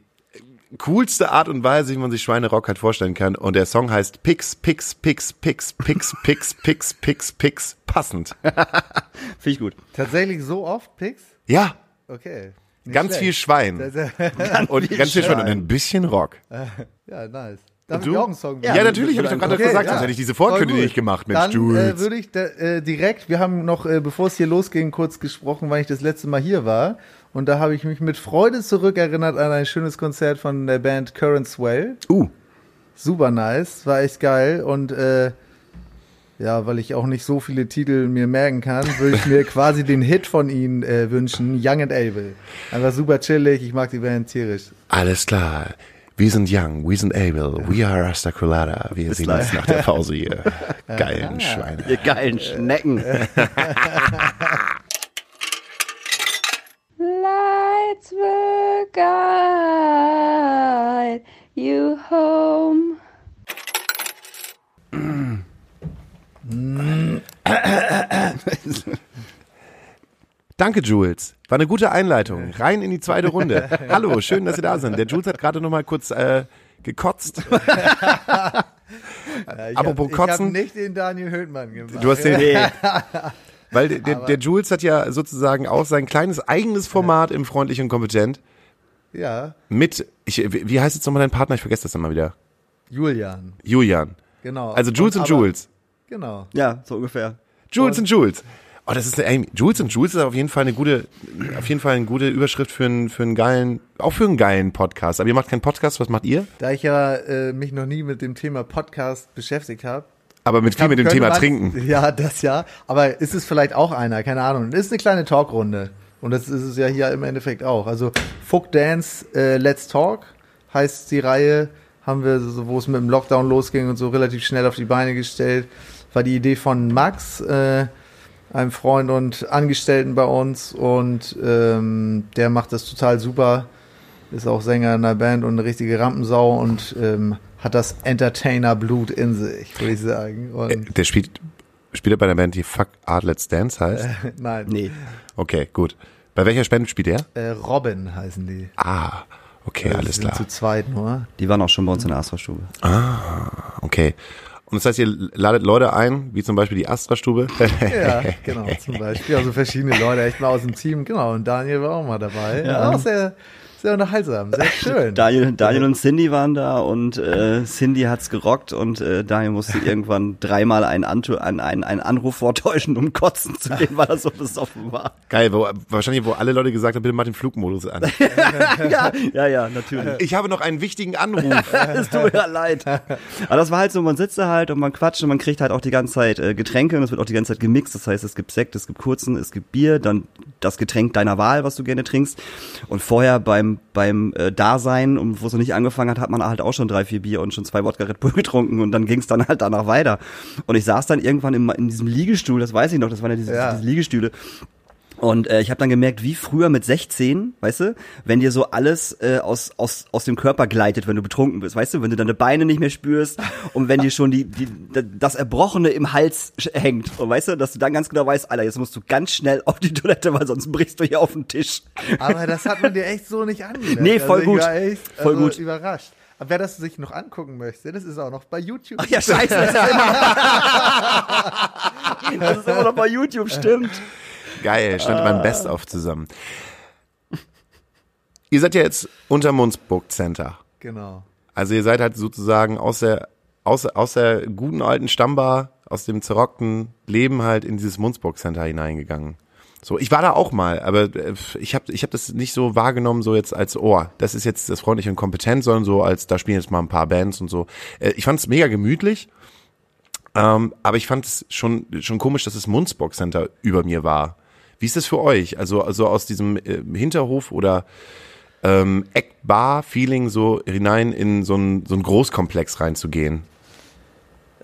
coolste Art und Weise, wie man sich Schweinerock halt vorstellen kann. Und der Song heißt Pix, Pix, Pix, Pix, Pix, Pix, Pix, Pix, Pix. Passend. Finde ich gut. Tatsächlich so oft, Pix? Ja, Okay. Ganz viel. Schwein. Und ganz viel Schwein und ein bisschen Rock. Ja, nice. Darf du? ich auch einen Song Ja, natürlich, habe ich doch gerade Okay, gesagt, ja. sonst hätte ich diese Vorkündigung nicht gemacht, Mensch, Dann Jules. äh, würde ich da, äh, direkt, wir haben noch, äh, bevor es hier losging, kurz gesprochen, weil ich das letzte Mal hier war. Und da habe ich mich mit Freude zurückerinnert an ein schönes Konzert von der Band Current Swell. uh, Super nice, war echt geil. Und äh, ja, weil ich auch nicht so viele Titel mir merken kann, würde ich mir quasi den Hit von ihnen äh, wünschen, Young and Able. Einfach super chillig, ich mag die Band tierisch. alles klar. Wir sind young, wir sind able, we are Rasta Colada. Wir sehen uns nach der Pause hier. Geilen Schweine. Ihr geilen Schnecken. Lights will guide you home. Danke, Jules. War eine gute Einleitung. Rein in die zweite Runde. Hallo, schön, dass Sie da sind. Der Jules hat gerade noch mal kurz äh, gekotzt. Ja, ich Apropos hab, Ich Kotzen. habe nicht den Daniel Höhtmann gemacht. Du hast den, weil der, der, der Jules hat ja sozusagen auch sein kleines eigenes Format im Freundlich und Kompetent Ja, mit, ich, wie heißt jetzt nochmal dein Partner? Ich vergesse das immer wieder. Julian, Julian. genau. Also Jules und, aber- Jules. Genau. Ja, so ungefähr. Jules und Jules. Oh, das ist eine, Jules und Jules ist auf jeden Fall eine gute, auf jeden Fall eine gute Überschrift für einen, für einen geilen, auch für einen geilen Podcast. Aber ihr macht keinen Podcast, was macht ihr? Da ich ja äh, mich noch nie mit dem Thema Podcast beschäftigt habe. Aber mit viel mit dem Thema man- Trinken. Ja, das ja. Aber ist es vielleicht auch einer? Keine Ahnung. Ist eine kleine Talkrunde. Und das ist es ja hier im Endeffekt auch. Also Fuck Dance äh, Let's Talk heißt die Reihe. Haben wir, so, wo es mit dem Lockdown losging und so relativ schnell auf die Beine gestellt. War die Idee von Max, äh, einem Freund und Angestellten bei uns. Und ähm, der macht das total super. Ist auch Sänger in der Band und eine richtige Rampensau und ähm, hat das Entertainer-Blut in sich, würde ich sagen. Und Äh, Der spielt, spielt er bei der Band, die Fuck Art Let's Dance heißt? nein, Nee. Okay, gut. Bei welcher Band spielt er? äh, Robin heißen die. Ah, okay, Die alles sind klar. zu zweit nur. Die waren auch schon bei uns in der Astra-Stube. Okay. Und das heißt, ihr ladet Leute ein, wie zum Beispiel die Astra-Stube. Ja, genau, zum Beispiel. Also verschiedene Leute, echt mal aus dem Team, genau. Und Daniel war auch mal dabei. Ja. Auch sehr, Sehr unterhaltsam, sehr schön. Daniel, Daniel und Cindy waren da und äh, Cindy hat's gerockt und äh, Daniel musste irgendwann dreimal einen, Antu einen, einen, einen Anruf vortäuschen, um kotzen zu gehen, weil er so besoffen war. Geil, wo, wahrscheinlich, wo alle Leute gesagt haben, bitte mach den Flugmodus an. ja, ja, ja, natürlich. Ich habe noch einen wichtigen Anruf. Es tut mir ja leid. Aber das war halt so, man sitzt da halt und man quatscht und man kriegt halt auch die ganze Zeit äh, Getränke und es wird auch die ganze Zeit gemixt. Das heißt, es gibt Sekt, es gibt Kurzen, es gibt Bier, dann das Getränk deiner Wahl, was du gerne trinkst. Und vorher beim beim äh, Dasein, und wo es noch nicht angefangen hat, hat man halt auch schon drei, vier Bier und schon zwei Wodka Red Bull getrunken und dann ging es dann halt danach weiter. Und ich saß dann irgendwann im, in diesem Liegestuhl, das weiß ich noch, das waren ja diese, Ja. diese Liegestühle. Und äh, ich habe dann gemerkt, wie früher mit 16, weißt du, wenn dir so alles äh, aus, aus, aus dem Körper gleitet, wenn du betrunken bist, weißt du, wenn du deine Beine nicht mehr spürst und wenn dir schon die, die, das Erbrochene im Hals hängt. Und weißt du, dass du dann ganz genau weißt, Alter, jetzt musst du ganz schnell auf die Toilette, weil sonst brichst du hier auf den Tisch. Aber das hat man dir echt so nicht angemerkt. Nee, voll also gut. Ich war echt Voll also gut. überrascht. Aber wer das sich noch angucken möchte, das ist auch noch bei YouTube. Ach ja, scheiße. Das ist, ja immer, das ist immer noch bei YouTube, stimmt. Geil, stand beim Best of zusammen. Ihr seid ja jetzt unter Munzburg Center. Genau. Also ihr seid halt sozusagen aus der, aus, aus der guten alten Stammbar, aus dem zerrockten Leben halt in dieses Munzburg Center hineingegangen. So, ich war da auch mal, aber äh, ich habe ich hab das nicht so wahrgenommen, so jetzt als Ohr. Das ist jetzt das freundlich und kompetent, sondern so als, da spielen jetzt mal ein paar Bands und so. Äh, ich fand es mega gemütlich, ähm, aber ich fand es schon, schon komisch, dass das Munzburg Center über mir war. Wie ist das für euch? Also, also aus diesem äh, Hinterhof oder ähm, Eckbar-Feeling so hinein in so einen so einen Großkomplex reinzugehen.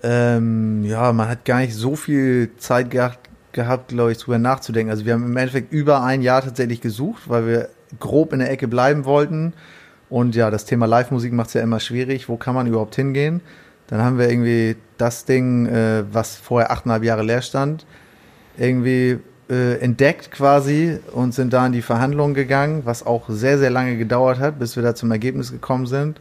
Ähm, ja, man hat gar nicht so viel Zeit gehabt, gehabt glaube ich, drüber nachzudenken. Also wir haben im Endeffekt über ein Jahr tatsächlich gesucht, weil wir grob in der Ecke bleiben wollten. Und ja, das Thema Live-Musik macht es ja immer schwierig. Wo kann man überhaupt hingehen? Dann haben wir irgendwie das Ding, äh, was vorher achteinhalb Jahre leer stand, irgendwie äh, entdeckt quasi und sind da in die Verhandlungen gegangen, was auch sehr, sehr lange gedauert hat, bis wir da zum Ergebnis gekommen sind.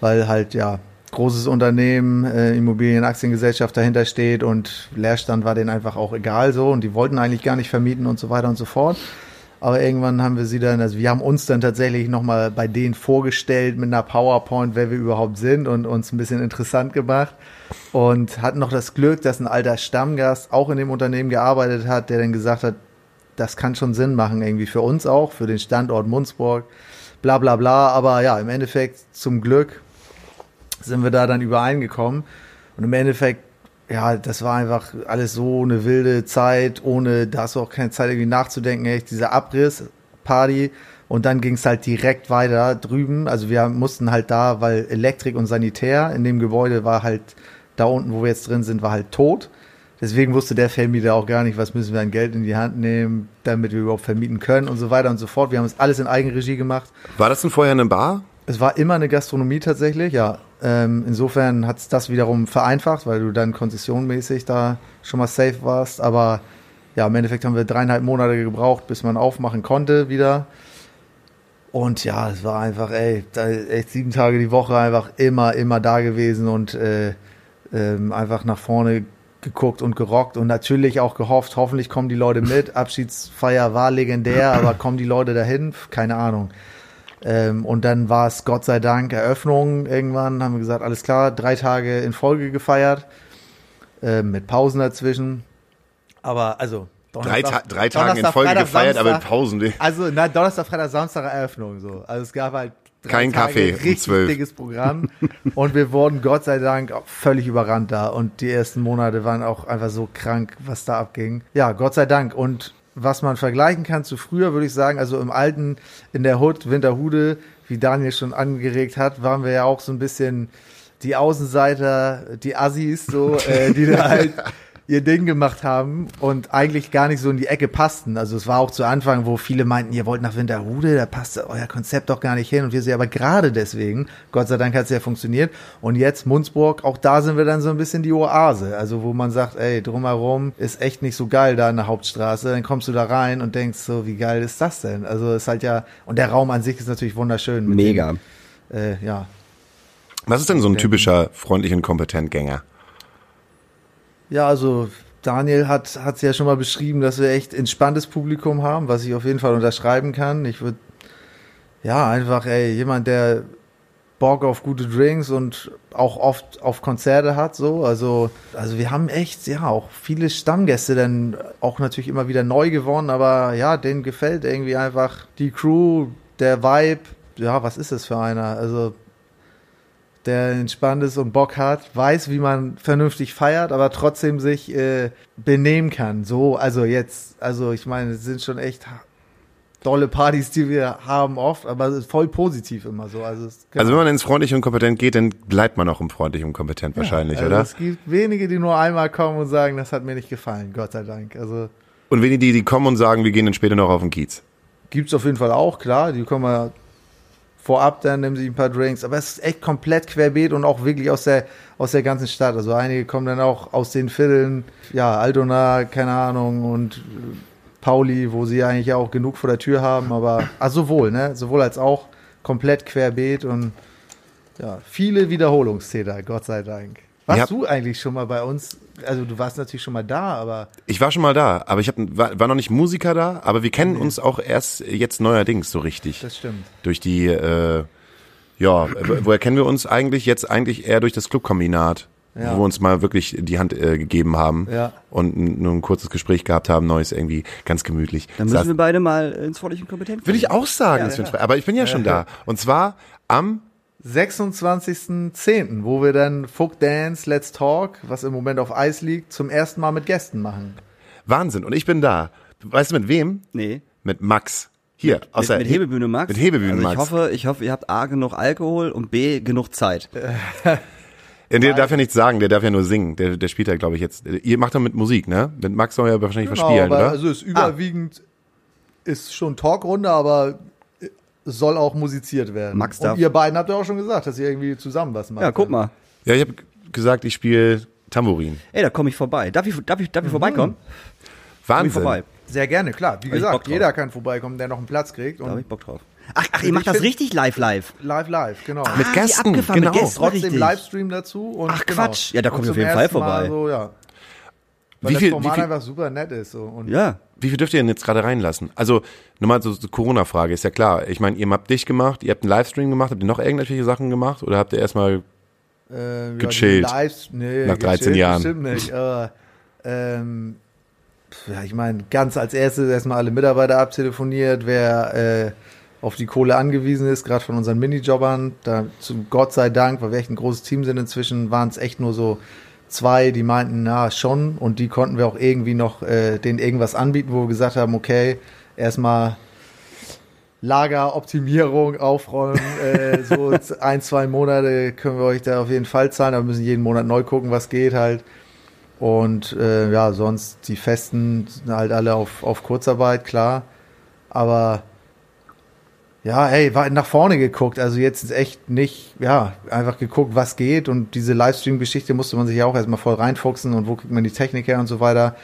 Weil halt, ja, großes Unternehmen, äh, Immobilienaktiengesellschaft dahinter steht und Leerstand war denen einfach auch egal so und die wollten eigentlich gar nicht vermieten und so weiter und so fort. Aber irgendwann haben wir sie dann, also wir haben uns dann tatsächlich nochmal bei denen vorgestellt mit einer PowerPoint, wer wir überhaupt sind und uns ein bisschen interessant gemacht und hatten noch das Glück, dass ein alter Stammgast auch in dem Unternehmen gearbeitet hat, der dann gesagt hat, das kann schon Sinn machen, irgendwie für uns auch, für den Standort Munzburg, bla bla bla. Aber ja, im Endeffekt zum Glück sind wir da dann übereingekommen. Und im Endeffekt, ja, das war einfach alles so eine wilde Zeit, ohne, da hast du auch keine Zeit irgendwie nachzudenken, echt dieser Abriss-Party. Und dann ging es halt direkt weiter drüben. Also wir mussten halt da, weil Elektrik und Sanitär in dem Gebäude war halt, da unten, wo wir jetzt drin sind, war halt tot. Deswegen wusste der Vermieter auch gar nicht, was müssen wir an Geld in die Hand nehmen, damit wir überhaupt vermieten können und so weiter und so fort. Wir haben es alles in Eigenregie gemacht. War das denn vorher eine Bar? Es war immer eine Gastronomie tatsächlich, ja. Ähm, insofern hat es das wiederum vereinfacht, weil du dann konzessionmäßig da schon mal safe warst. Aber ja, im Endeffekt haben wir dreieinhalb Monate gebraucht, bis man aufmachen konnte wieder. Und ja, es war einfach, ey, da, echt sieben Tage die Woche einfach immer, immer da gewesen und äh, ähm, einfach nach vorne geguckt und gerockt und natürlich auch gehofft, hoffentlich kommen die Leute mit. Abschiedsfeier war legendär, aber kommen die Leute dahin? Keine Ahnung. Ähm, und dann war es Gott sei Dank Eröffnung irgendwann, haben wir gesagt, alles klar, drei Tage in Folge gefeiert, ähm, mit Pausen dazwischen. Aber also Drei, Donnerstag- Ta drei Tage in Folge Freitag, gefeiert, aber mit Samstag. Pausen. Also, na, Donnerstag, Freitag, Samstag Eröffnung so. Also es gab halt drei Kein Tage Kaffee um richtig 12. dickes Programm und wir wurden Gott sei Dank auch völlig überrannt da und die ersten Monate waren auch einfach so krank, was da abging. Ja, Gott sei Dank und was man vergleichen kann zu früher, würde ich sagen, also im alten, in der Hood, Winterhude, wie Daniel schon angeregt hat, waren wir ja auch so ein bisschen die Außenseiter, die Assis, so, äh, die da halt ihr Ding gemacht haben und eigentlich gar nicht so in die Ecke passten. Also es war auch zu Anfang, wo viele meinten, ihr wollt nach Winterhude, da passt euer Konzept doch gar nicht hin. Und wir sind aber gerade deswegen, Gott sei Dank hat es ja funktioniert. Und jetzt Munzburg, auch da sind wir dann so ein bisschen die Oase. Also wo man sagt, ey, drumherum ist echt nicht so geil da in der Hauptstraße. Dann kommst du da rein und denkst so, wie geil ist das denn? Also es ist halt ja, und der Raum an sich ist natürlich wunderschön. mit Mega. Den, äh, ja, Was ist denn so ein typischer freundlich und kompetent Gänger? Ja, also Daniel hat es ja schon mal beschrieben, dass wir echt entspanntes Publikum haben, was ich auf jeden Fall unterschreiben kann. Ich würde ja, einfach, ey, jemand, der Bock auf gute Drinks und auch oft auf Konzerte hat, so. Also, also wir haben echt, ja, auch viele Stammgäste dann auch natürlich immer wieder neu gewonnen, aber ja, denen gefällt irgendwie einfach die Crew, der Vibe. Ja, was ist das für einer? Also, der entspannt ist und Bock hat, weiß, wie man vernünftig feiert, aber trotzdem sich äh, benehmen kann. So, also jetzt, also ich meine, es sind schon echt dolle Partys, die wir haben oft, aber es ist voll positiv immer so. Also, es, Also wenn man ins freundlich und kompetent geht, dann bleibt man auch im freundlich und kompetent wahrscheinlich, also oder? Es gibt wenige, die nur einmal kommen und sagen, das hat mir nicht gefallen, Gott sei Dank. Also Und wenige, die, die kommen und sagen, wir gehen dann später noch auf den Kiez. gibt's auf jeden Fall auch, klar, die kommen ja vorab, dann nehmen sich ein paar Drinks, aber es ist echt komplett querbeet und auch wirklich aus der, aus der ganzen Stadt. Also einige kommen dann auch aus den Vierteln, ja, Aldona, keine Ahnung, und Pauli, wo sie eigentlich auch genug vor der Tür haben, aber also sowohl, ne, sowohl als auch komplett querbeet und ja, viele Wiederholungstäter, Gott sei Dank. Warst Ja. du eigentlich schon mal bei uns? Also du warst natürlich schon mal da, aber Ich war schon mal da, aber ich hab, war, war noch nicht Musiker da, aber wir kennen uns auch erst jetzt neuerdings so richtig. das stimmt. durch die, äh, ja, woher kennen wir uns eigentlich? Jetzt eigentlich eher durch das Clubkombinat, Ja. wo wir uns mal wirklich die Hand äh, gegeben haben Ja. und nur ein kurzes Gespräch gehabt haben, neues irgendwie ganz gemütlich. Dann müssen wir beide mal ins freundlich und kompetent Würde ich auch sagen, Ja, dass wir uns- ja. aber ich bin ja schon da. Und zwar am 26.10., wo wir dann Folk Dance Let's Talk, was im Moment auf Eis liegt, zum ersten Mal mit Gästen machen. Wahnsinn und ich bin da. Weißt du mit wem? Nee. Mit Max. Hier, aus Mit, der mit He- Hebebühne Max. Mit Hebebühne also ich Max. hoffe, ich hoffe, ihr habt A genug Alkohol und B genug Zeit. Ja, der darf ja nichts sagen, der darf ja nur singen. Der, der spielt ja, glaube ich, jetzt. Ihr macht doch mit Musik, ne? Mit Max soll ja wahrscheinlich was spielen, aber oder? also ist überwiegend ist schon Talkrunde, aber soll auch musiziert werden. Max Und darf- ihr beiden habt ja auch schon gesagt, dass ihr irgendwie zusammen was macht. Ja, guck mal. Ja, ich habe gesagt, ich spiele Tambourin. Ey, da komme ich vorbei. Darf ich, darf ich, darf ich vorbeikommen? Komm ich Wahnsinn. vorbei. Sehr gerne, klar. Wie gesagt, jeder kann vorbeikommen, der noch einen Platz kriegt. Da habe Und ich Bock drauf. Ach, ach, ihr Ich macht das richtig live, live. live, live, genau. Mit Ah, Gästen, wie abgefahren, genau. mit Gästen, Trotzdem richtig. Livestream dazu. Und Ach, genau. Quatsch. Ja, da Und komme ich auf jeden Fall vorbei. So, ja. Weil Wie das viel- Format wie viel- einfach super nett ist. So. Ja. Wie viel dürft ihr denn jetzt gerade reinlassen? Also, nochmal so, so Corona-Frage, ist ja klar. Ich meine, ihr habt dich gemacht, ihr habt einen Livestream gemacht, habt ihr noch irgendwelche Sachen gemacht oder habt ihr erstmal Äh, ja, Gechillt. Lives, nee, Nach 13 gechillt Jahren. Bestimmt nicht. Aber, ähm, ja, ich meine, ganz als erstes erstmal alle Mitarbeiter abtelefoniert, wer äh, auf die Kohle angewiesen ist, gerade von unseren Minijobbern. Da zum Gott sei Dank, weil wir echt ein großes Team sind inzwischen, waren es echt nur so zwei, die meinten, na schon, und die konnten wir auch irgendwie noch äh, denen irgendwas anbieten, wo wir gesagt haben, okay, erstmal Lageroptimierung aufräumen, äh, so ein, zwei Monate können wir euch da auf jeden Fall zahlen, aber wir müssen jeden Monat neu gucken, was geht halt. Und äh, ja, sonst die Festen sind halt alle auf, auf Kurzarbeit, klar. Aber ja, hey, war nach vorne geguckt. Also jetzt ist echt nicht, ja, einfach geguckt, was geht. Und diese Livestream-Geschichte musste man sich ja auch erstmal voll reinfuchsen und wo kriegt man die Technik her und so weiter.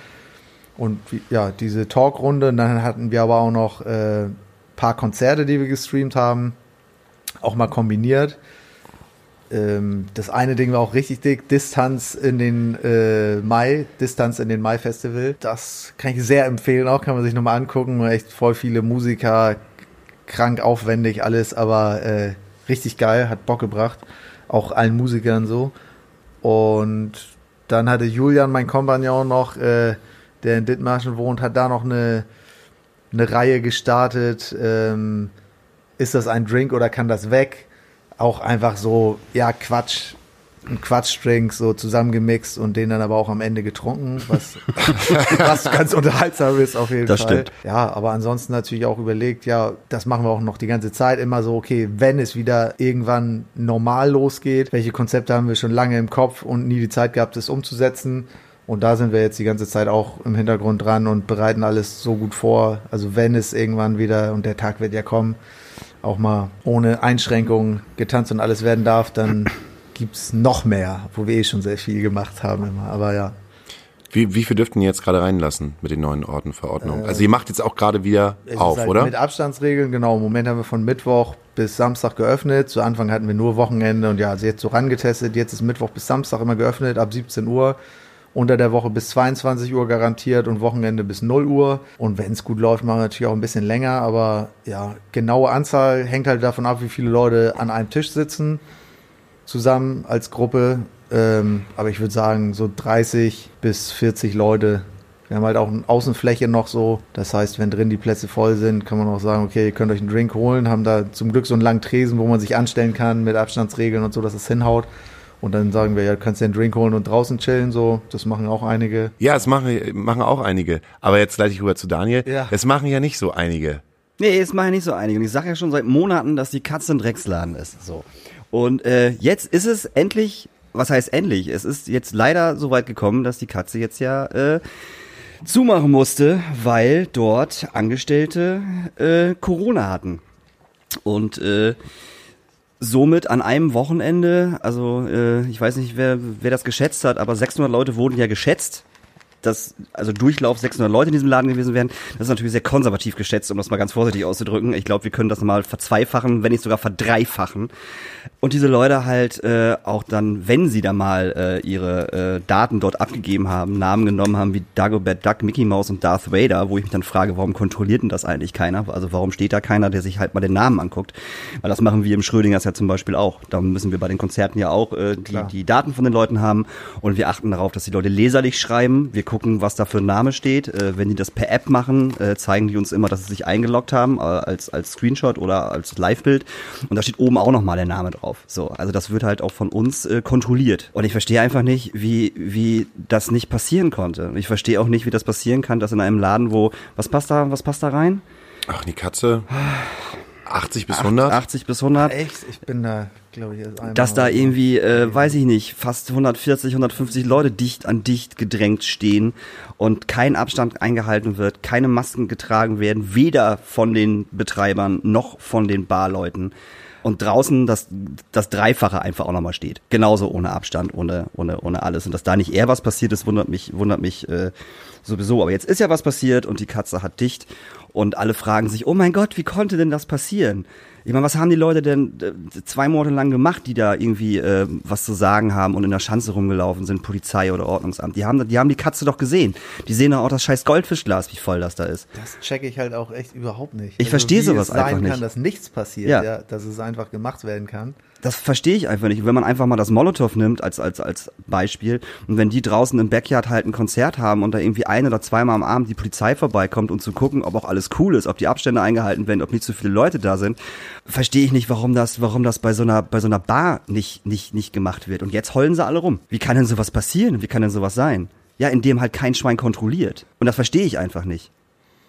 Und ja, diese Talkrunde. Und dann hatten wir aber auch noch äh, paar Konzerte, die wir gestreamt haben. Auch mal kombiniert. Ähm, das eine Ding war auch richtig dick. Distanz in den äh, Mai, Distanz in den Mai Festival. Das kann ich sehr empfehlen auch, kann man sich nochmal angucken. Echt voll viele Musiker, krank aufwendig alles, aber äh, richtig geil, hat Bock gebracht. Auch allen Musikern so. Und dann hatte Julian, mein Kompagnon, noch, äh, der in Dithmarschen wohnt, hat da noch eine, eine Reihe gestartet. Ähm, ist das ein Drink oder kann das weg? Auch einfach so, ja, Quatsch, ein Quatschdrink so zusammengemixt und den dann aber auch am Ende getrunken, was, was ganz unterhaltsam ist auf jeden Das Fall. stimmt. Ja, aber ansonsten natürlich auch überlegt, ja, das machen wir auch noch die ganze Zeit immer so, okay, wenn es wieder irgendwann normal losgeht, welche Konzepte haben wir schon lange im Kopf und nie die Zeit gehabt, das umzusetzen. Und da sind wir jetzt die ganze Zeit auch im Hintergrund dran und bereiten alles so gut vor. Also wenn es irgendwann wieder, und der Tag wird ja kommen, auch mal ohne Einschränkungen getanzt und alles werden darf, dann gibt's noch mehr, wo wir eh schon sehr viel gemacht haben immer. Aber ja. Wie, wie viel dürften ihr jetzt gerade reinlassen mit den neuen Ortenverordnungen? also ihr macht jetzt auch gerade wieder Es auf, halt oder? Mit Abstandsregeln, genau. Im Moment haben wir von Mittwoch bis Samstag geöffnet. Zu Anfang hatten wir nur Wochenende und ja, also jetzt so rangetestet. Jetzt ist Mittwoch bis Samstag immer geöffnet, ab 17 Uhr. unter der Woche bis 22 Uhr garantiert und Wochenende bis 0 Uhr. Und wenn es gut läuft, machen wir natürlich auch ein bisschen länger. Aber ja, genaue Anzahl hängt halt davon ab, wie viele Leute an einem Tisch sitzen, zusammen als Gruppe. Ähm, aber ich würde sagen, so 30 bis 40 Leute. Wir haben halt auch eine Außenfläche noch so. Das heißt, wenn drin die Plätze voll sind, kann man auch sagen, okay, ihr könnt euch einen Drink holen, haben da zum Glück so einen langen Tresen, wo man sich anstellen kann mit Abstandsregeln und so, dass es hinhaut. Und dann sagen wir, ja, du kannst dir einen Drink holen und draußen chillen, so. Das machen auch einige. Ja, es machen, machen auch einige. Aber jetzt leite ich rüber zu Daniel. Ja. Es machen ja nicht so einige. Nee, es machen ja nicht so einige. Und ich sage ja schon seit Monaten, dass die Katze ein Drecksladen ist. So. Und äh, jetzt ist es endlich, was heißt endlich? Es ist jetzt leider so weit gekommen, dass die Katze jetzt ja äh, zumachen musste, weil dort Angestellte äh, Corona hatten. Und äh, somit an einem Wochenende, also äh, ich weiß nicht, wer, wer das geschätzt hat, aber 600 Leute wurden ja geschätzt dass also Durchlauf 600 Leute in diesem Laden gewesen wären. Das ist natürlich sehr konservativ geschätzt, um das mal ganz vorsichtig auszudrücken. Ich glaube, wir können das mal verzweifachen, wenn nicht sogar verdreifachen. Und diese Leute halt äh, auch dann, wenn sie da mal äh, ihre äh, Daten dort abgegeben haben, Namen genommen haben wie Dagobert Duck, Mickey Mouse und Darth Vader, wo ich mich dann frage, warum kontrolliert denn das eigentlich keiner? Also warum steht da keiner, der sich halt mal den Namen anguckt? Weil das machen wir im Schrödingers ja zum Beispiel auch. Da müssen wir bei den Konzerten ja auch äh, die, Klar. die Daten von den Leuten haben und wir achten darauf, dass die Leute leserlich schreiben. Wir gucken, was da für ein Name steht. Äh, wenn die das per App machen, äh, zeigen die uns immer, dass sie sich eingeloggt haben, äh, als, als Screenshot oder als Live-Bild. Und da steht oben auch nochmal der Name drauf. So, also das wird halt auch von uns äh, kontrolliert. Und ich verstehe einfach nicht, wie, wie das nicht passieren konnte. Ich verstehe auch nicht, wie das passieren kann, dass in einem Laden, wo, was passt da, was passt da rein? Ach, die Katze. 80 bis 100? 80 bis 100. Echt? Ich bin da, glaube ich, einmal. dass da irgendwie, äh, weiß ich nicht, fast 140, 150 Leute dicht an dicht gedrängt stehen und kein Abstand eingehalten wird, keine Masken getragen werden, weder von den Betreibern noch von den Barleuten. Und draußen das, das Dreifache einfach auch nochmal steht. Genauso ohne Abstand, ohne, ohne, ohne alles. Und dass da nicht eher was passiert ist, wundert mich, wundert mich äh, sowieso. Aber jetzt ist ja was passiert und die Katze hat dicht. Und alle fragen sich, oh mein Gott, wie konnte denn das passieren? Ich meine, was haben die Leute denn äh, zwei Monate lang gemacht, die da irgendwie äh, was zu sagen haben und in der Schanze rumgelaufen sind, Polizei oder Ordnungsamt? Die haben, die haben die Katze doch gesehen. Die sehen doch auch das scheiß Goldfischglas, wie voll das da ist. Das checke ich halt auch echt überhaupt nicht. Ich verstehe wie sowas es sein einfach kann, nicht. dass nichts passiert, Ja. ja. dass es einfach gemacht werden kann. Das verstehe ich einfach nicht. Wenn man einfach mal das Molotow nimmt als, als, als Beispiel und wenn die draußen im Backyard halt ein Konzert haben und da irgendwie ein oder zweimal am Abend die Polizei vorbeikommt und zu gucken, ob auch alles cool ist, ob die Abstände eingehalten werden, ob nicht zu viele Leute da sind, verstehe ich nicht, warum das, warum das bei so einer, bei so einer Bar nicht, nicht, nicht gemacht wird. Und jetzt heulen sie alle rum. Wie kann denn sowas passieren? Wie kann denn sowas sein? Ja, indem halt kein Schwein kontrolliert. Und das verstehe ich einfach nicht.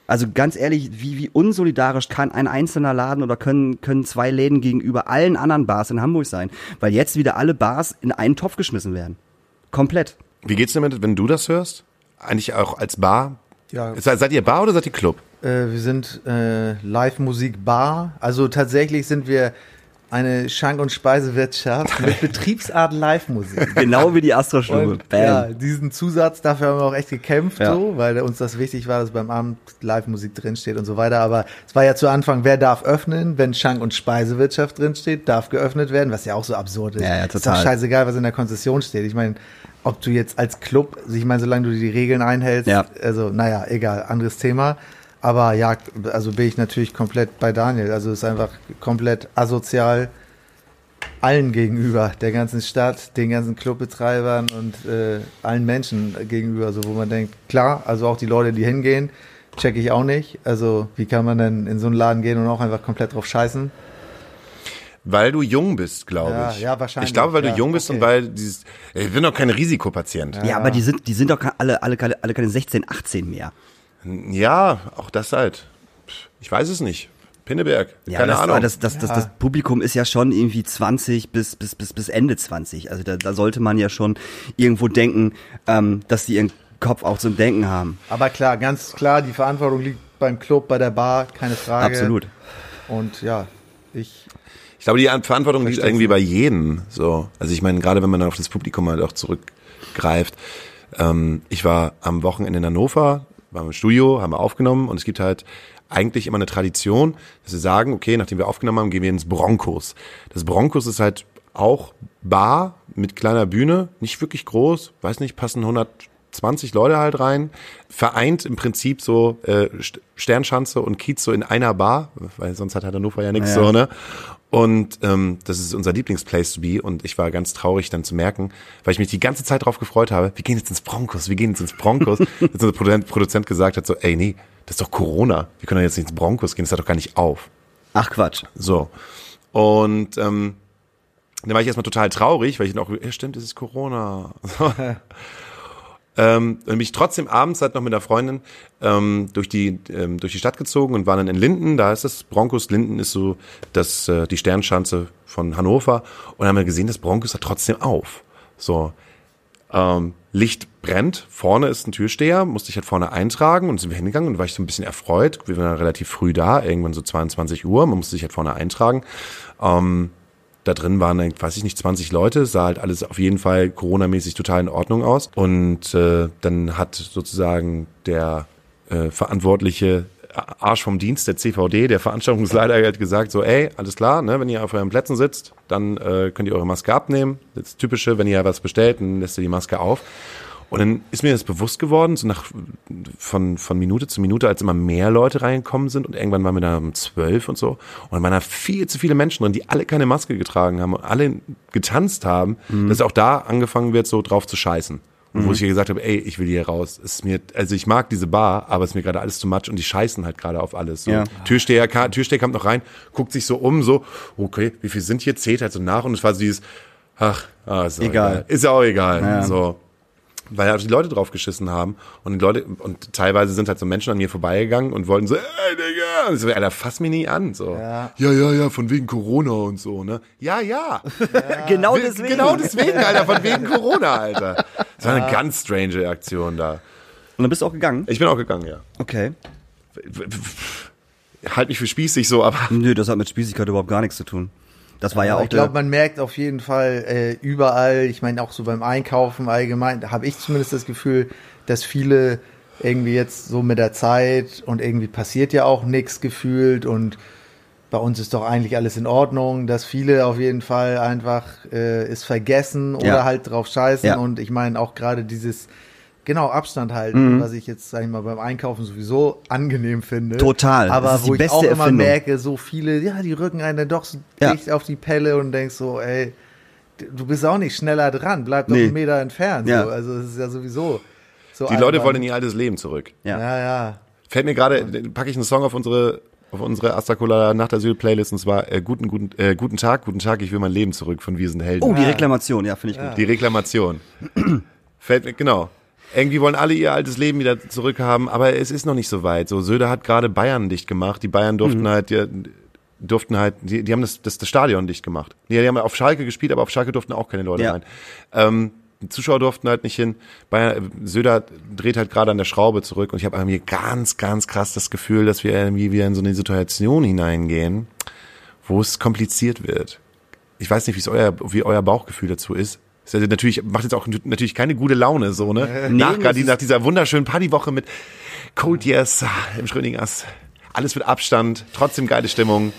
Also ganz ehrlich, wie, wie unsolidarisch kann ein einzelner Laden oder können, können zwei Läden gegenüber allen anderen Bars in Hamburg sein? Weil jetzt wieder alle Bars in einen Topf geschmissen werden. Komplett. Wie geht's dir damit, wenn du das hörst? Eigentlich auch als Bar? Ja. Seid, seid ihr Bar oder seid ihr Club? Äh, wir sind äh, Live-Musik-Bar. Also tatsächlich sind wir eine Schank- und Speisewirtschaft mit Betriebsart Live-Musik. Genau wie die Astrostube. Ja, diesen Zusatz, dafür haben wir auch echt gekämpft, Ja. so, weil uns das wichtig war, dass beim Abend Live-Musik drinsteht und so weiter. Aber es war ja zu Anfang, wer darf öffnen, wenn Schank- und Speisewirtschaft drinsteht, darf geöffnet werden, was ja auch so absurd ist. Ja, ja, Ist doch total. scheißegal, was in der Konzession steht. Ich meine, ob du jetzt als Club, ich meine, solange du die Regeln einhältst, Ja. also naja, egal, anderes Thema. Aber ja, also bin ich natürlich komplett bei Daniel. Also es ist einfach komplett asozial allen gegenüber, der ganzen Stadt, den ganzen Clubbetreibern und äh, allen Menschen gegenüber, so wo man denkt, klar, also auch die Leute, die hingehen, checke ich auch nicht. Also wie kann man denn in so einen Laden gehen und auch einfach komplett drauf scheißen? Weil du jung bist, glaube Ja, ich. ja, wahrscheinlich, Ich glaube, weil ja, du jung bist okay. und weil dieses, ich bin doch kein Risikopatient. Ja, aber die sind, die sind doch alle, alle, alle, alle keine 16, 18 mehr. Ja, auch das halt. Ich weiß es nicht. Pinneberg, Ja, keine das, Ahnung. Das, das, das, Ja. das Publikum ist ja schon irgendwie 20 bis, bis, bis, bis Ende 20. Also da, da sollte man ja schon irgendwo denken, ähm, dass die ihren Kopf auch zum Denken haben. Aber klar, ganz klar, die Verantwortung liegt beim Club, bei der Bar, keine Frage. Absolut. Und ja, ich Ich glaube, die Verantwortung liegt irgendwie bei jedem. So, also ich meine, gerade wenn man dann auf das Publikum halt auch zurückgreift. Ähm, ich war am Wochenende in Hannover, war im Studio, haben wir aufgenommen und es gibt halt eigentlich immer eine Tradition, dass wir sagen, okay, nachdem wir aufgenommen haben, gehen wir ins Broncos. Das Broncos ist halt auch Bar mit kleiner Bühne, nicht wirklich groß, weiß nicht, passen 100 20 Leute halt rein, vereint im Prinzip so äh, St- Sternschanze und Kiez so in einer Bar, weil sonst hat Hannover ja nichts Ja. so, ne? Und ähm, das ist unser Lieblingsplace to be und ich war ganz traurig dann zu merken, weil ich mich die ganze Zeit drauf gefreut habe, wir gehen jetzt ins Broncos, wir gehen jetzt ins Broncos, dass unser Produzent, Produzent gesagt hat so, ey nee, das ist doch Corona, wir können doch jetzt nicht ins Broncos gehen, das hört doch gar nicht auf. Ach Quatsch. So. Und ähm, dann war ich erstmal total traurig, weil ich dann auch, ja stimmt, es ist Corona. Ähm, und bin ich trotzdem abends halt noch mit einer Freundin ähm, durch die ähm, durch die Stadt gezogen und waren dann in Linden. Da ist das Broncos. Linden ist so das äh, die Sternschanze von Hannover und haben wir gesehen, das Broncos hat trotzdem auf. So ähm, Licht brennt, vorne ist ein Türsteher, musste ich halt vorne eintragen und sind wir hingegangen und war ich so ein bisschen erfreut. Wir waren relativ früh da, irgendwann so 22 Uhr, man musste sich halt vorne eintragen. Ähm, da drin waren, weiß ich nicht, 20 Leute, sah halt alles auf jeden Fall coronamäßig total in Ordnung aus. Und äh, dann hat sozusagen der äh, verantwortliche Arsch vom Dienst, der CVD, der Veranstaltungsleiter hat gesagt, so, ey, alles klar, ne, wenn ihr auf euren Plätzen sitzt, dann äh, könnt ihr eure Maske abnehmen. Das Typische, wenn ihr was bestellt, dann lässt ihr die Maske auf. Und dann ist mir das bewusst geworden, so nach von, von Minute zu Minute, als immer mehr Leute reingekommen sind und irgendwann waren wir da um zwölf und so. Und waren da viel zu viele Menschen drin, die alle keine Maske getragen haben und alle getanzt haben, dass auch da angefangen wird, so drauf zu scheißen. Und wo ich hier gesagt habe, ey, ich will hier raus. Es ist mir, also ich mag diese Bar, aber es ist mir gerade alles zu much und die scheißen halt gerade auf alles. So. Ja. Türsteher, Türsteher kommt noch rein, guckt sich so um, so, okay, wie viel sind hier? Zählt halt so nach und es war so dieses, ach, ah, ist auch Egal. egal. Ist ja auch egal. Ja. So weil halt die Leute drauf geschissen haben und die Leute und teilweise sind halt so Menschen an mir vorbeigegangen und wollten so, ey Digga, und ich so, Alter, fass mich nie an, so. Ja. ja, ja, ja, von wegen Corona und so, ne? Ja, ja. Genau Will- deswegen. Genau deswegen, Alter, von wegen Corona, Alter. Das war eine ganz strange Aktion da. Und dann bist du auch gegangen? Ich bin auch gegangen, ja. Okay. Halt mich für spießig so, aber Nö, das hat mit Spießigkeit überhaupt gar nichts zu tun. Das war ja auch ich glaube, man merkt auf jeden Fall äh, überall, ich meine auch so beim Einkaufen allgemein, da habe ich zumindest das Gefühl, dass viele irgendwie jetzt so mit der Zeit und irgendwie passiert ja auch nichts gefühlt und bei uns ist doch eigentlich alles in Ordnung, dass viele auf jeden Fall einfach äh, es vergessen oder Ja. halt drauf scheißen Ja. und ich meine auch gerade dieses genau Abstand halten, was ich jetzt sag ich mal beim Einkaufen sowieso angenehm finde. Total. Aber wo ich beste auch immer Erfindung. merke, so viele, ja, die rücken einen dann doch so Ja. dicht auf die Pelle und denkst so, ey, du bist auch nicht schneller dran, bleib doch Nee. einen Meter entfernt. Ja. So. Also es ist ja sowieso so. die Leute wollen in ihr altes Leben zurück. ja. Ja, ja. Fällt mir gerade, packe ich einen Song auf unsere auf unsere Astacola Nachtasyl Playlist und zwar äh, guten guten äh, guten Tag, guten Tag, ich will mein Leben zurück von Wir sind Helden. Oh, die Reklamation, ja, finde ich gut. Die Reklamation. Fällt mir, genau. Irgendwie wollen alle ihr altes Leben wieder zurückhaben, aber es ist noch nicht so weit. So, Söder hat gerade Bayern dicht gemacht. Die Bayern durften Mhm. halt, die, durften halt, die, die haben das, das, das Stadion dicht gemacht. Die, die haben auf Schalke gespielt, aber auf Schalke durften auch keine Leute Ja. rein. Ähm, die Zuschauer durften halt nicht hin. Bayern, Söder dreht halt gerade an der Schraube zurück und ich habe irgendwie ganz, ganz krass das Gefühl, dass wir irgendwie wieder in so eine Situation hineingehen, wo es kompliziert wird. Ich weiß nicht, wie euer, wie euer Bauchgefühl dazu ist. Ist ja natürlich, macht jetzt auch natürlich keine gute Laune, so, ne? nach, das gerade ist- nach dieser wunderschönen Partywoche mit Cold Yes ah, im Schrödingers. Alles mit Abstand, trotzdem geile Stimmung.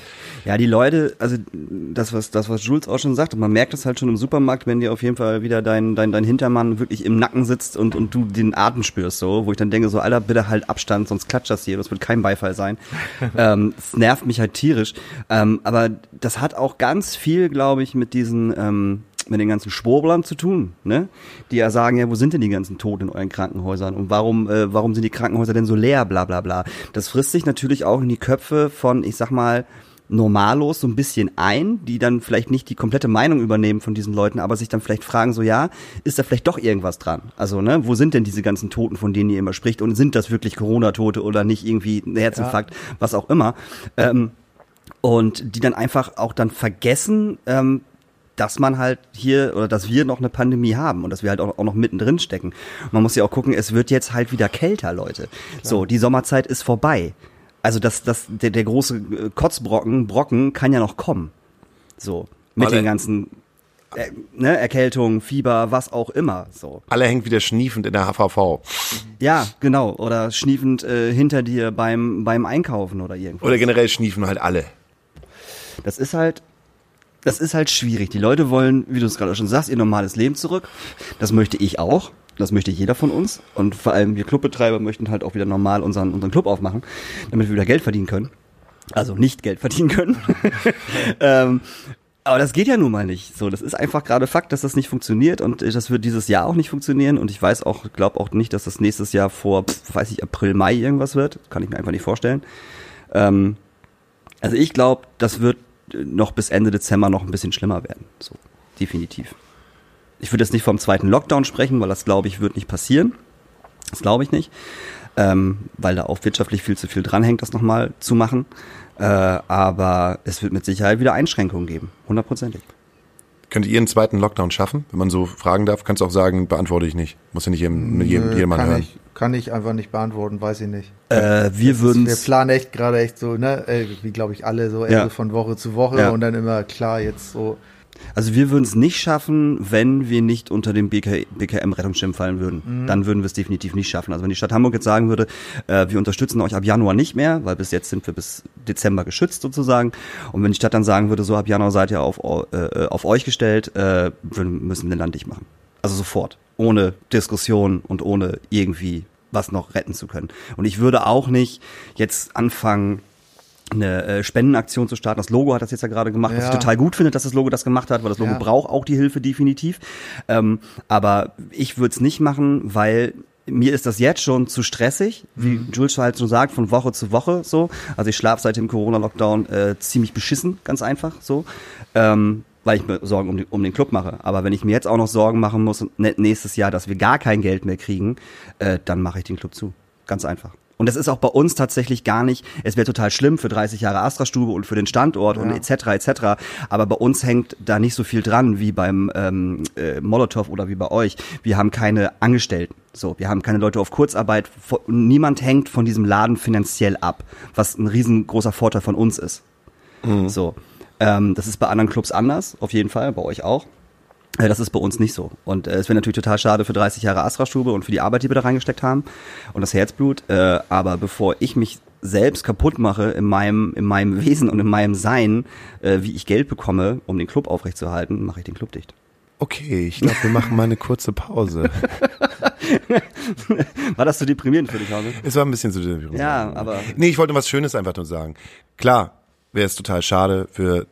Ja, die Leute, also das, was das, was Jules auch schon sagt, und man merkt das halt schon im Supermarkt, wenn dir auf jeden Fall wieder dein, dein, dein Hintermann wirklich im Nacken sitzt und, und du den Atem spürst, so, wo ich dann denke, so, Alter, bitte halt Abstand, sonst klatscht das hier, das wird kein Beifall sein. ähm, es nervt mich halt tierisch. Ähm, aber das hat auch ganz viel, glaube ich, mit diesen, ähm, mit den ganzen Schwurblern zu tun, ne? Die ja sagen, ja, wo sind denn die ganzen Toten in euren Krankenhäusern und warum, äh, warum sind die Krankenhäuser denn so leer, bla bla bla. Das frisst sich natürlich auch in die Köpfe von, ich sag mal, Normalos so ein bisschen ein, die dann vielleicht nicht die komplette Meinung übernehmen von diesen Leuten, aber sich dann vielleicht fragen, so ja, ist da vielleicht doch irgendwas dran? Also, ne, wo sind denn diese ganzen Toten, von denen ihr immer spricht und sind das wirklich Corona-Tote oder nicht irgendwie ein Herzinfarkt, was auch immer? Ähm, und die dann einfach auch dann vergessen, ähm, dass man halt hier oder dass wir noch eine Pandemie haben und dass wir halt auch, auch noch mittendrin stecken. Man muss ja auch gucken, es wird jetzt halt wieder kälter, Leute. So, die Sommerzeit ist vorbei. Also das, das, der, der große äh, Kotzbrocken, Brocken kann ja noch kommen. So, mit Alle- den ganzen äh, ne, Erkältung, Fieber, was auch immer. So. Alle hängt wieder schniefend in der HVV. Ja, genau. Oder schniefend äh, hinter dir beim, beim Einkaufen oder irgendwas. Oder generell schniefen halt alle. Das ist halt, das ist halt schwierig. Die Leute wollen, wie du es gerade schon sagst, ihr normales Leben zurück. Das möchte ich auch. Das möchte jeder von uns. Und vor allem wir Clubbetreiber möchten halt auch wieder normal unseren, unseren Club aufmachen, damit wir wieder Geld verdienen können. Also nicht Geld verdienen können. ähm, aber das geht ja nun mal nicht. So, das ist einfach gerade Fakt, dass das nicht funktioniert und äh, das wird dieses Jahr auch nicht funktionieren und ich weiß auch, glaube auch nicht, dass das nächstes Jahr vor, pf, weiß ich, April, Mai irgendwas wird. Kann ich mir einfach nicht vorstellen. Ähm, also ich glaube, das wird noch bis Ende Dezember noch ein bisschen schlimmer werden. So, definitiv. Ich würde jetzt nicht vom zweiten Lockdown sprechen, weil das glaube ich wird nicht passieren. Das glaube ich nicht, ähm, weil da auch wirtschaftlich viel zu viel dranhängt, das nochmal zu machen. Äh, aber es wird mit Sicherheit wieder Einschränkungen geben, hundertprozentig. Könnt ihr einen zweiten Lockdown schaffen? Wenn man so fragen darf, kannst du auch sagen, beantworte ich nicht. Muss ja nicht jedem, jedem, Nö, jedermann kann hören. ich, kann ich einfach nicht beantworten, weiß ich nicht. Äh, wir würden Wir planen echt gerade echt so, ne, äh, wie glaube ich alle so, Ja. von Woche zu Woche Ja. und dann immer klar jetzt so. Also wir würden es nicht schaffen, wenn wir nicht unter den BK, BKM-Rettungsschirm fallen würden. Mhm. Dann würden wir es definitiv nicht schaffen. Also wenn die Stadt Hamburg jetzt sagen würde, äh, wir unterstützen euch ab Januar nicht mehr, weil bis jetzt sind wir bis Dezember geschützt sozusagen. Und wenn die Stadt dann sagen würde, so ab Januar seid ihr auf, äh, auf euch gestellt, äh, würden, müssen wir den Land dicht machen. Also sofort. Ohne Diskussion und ohne irgendwie was noch retten zu können. Und ich würde auch nicht jetzt anfangen, eine äh, Spendenaktion zu starten. Das Logo hat das jetzt ja gerade gemacht, was Ja. ich total gut finde, dass das Logo das gemacht hat, weil das Logo Ja. braucht auch die Hilfe definitiv. Ähm, aber ich würde es nicht machen, weil mir ist das jetzt schon zu stressig, wie Jules halt schon sagt, von Woche zu Woche so. Also ich schlafe seit dem Corona-Lockdown äh, ziemlich beschissen, ganz einfach so. Ähm, weil ich mir Sorgen um, die, um den Club mache. Aber wenn ich mir jetzt auch noch Sorgen machen muss, ne- nächstes Jahr, dass wir gar kein Geld mehr kriegen, äh, dann mache ich den Club zu. Ganz einfach. Und das ist auch bei uns tatsächlich gar nicht, es wäre total schlimm für 30 Jahre Astra-Stube und für den Standort und Ja. etc. etc. Aber bei uns hängt da nicht so viel dran wie beim ähm, äh, Molotow oder wie bei euch. Wir haben keine Angestellten. So, wir haben keine Leute auf Kurzarbeit. Niemand hängt von diesem Laden finanziell ab, was ein riesengroßer Vorteil von uns ist. So. Ähm, das ist bei anderen Clubs anders, auf jeden Fall, bei euch auch. Äh, Das ist bei uns nicht so. Und äh, es wäre natürlich total schade für 30 Jahre Astra-Stube und für die Arbeit, die wir da reingesteckt haben und das Herzblut. Äh, aber bevor ich mich selbst kaputt mache in meinem, in meinem Wesen und in meinem Sein, äh, wie ich Geld bekomme, um den Club aufrechtzuerhalten, mache ich den Club dicht. Okay, ich glaube, wir machen mal eine kurze Pause. War das so deprimierend für dich, Hause? Es war ein bisschen zu deprimierend. Ja, aber Nee, ich wollte was Schönes einfach nur sagen. Klar, wäre es total schade für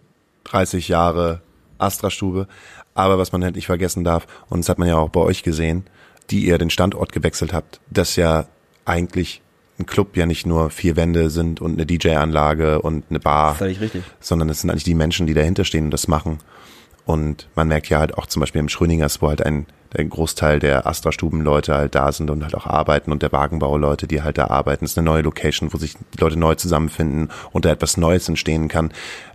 30 Jahre Astra-Stube, aber was man halt nicht vergessen darf, und das hat man ja auch bei euch gesehen, die ihr den Standort gewechselt habt, dass ja eigentlich ein Club ja nicht nur vier Wände sind und eine DJ-Anlage und eine Bar, völlig richtig. sondern es sind eigentlich die Menschen, die dahinter stehen und das machen. Und man merkt ja halt auch zum Beispiel im Schröningers, wo halt ein, ein Großteil der Astra-Stuben-Leute halt da sind und halt auch arbeiten und der Wagenbau-Leute, die halt da arbeiten. Es ist eine neue Location, wo sich die Leute neu zusammenfinden und da etwas Neues entstehen kann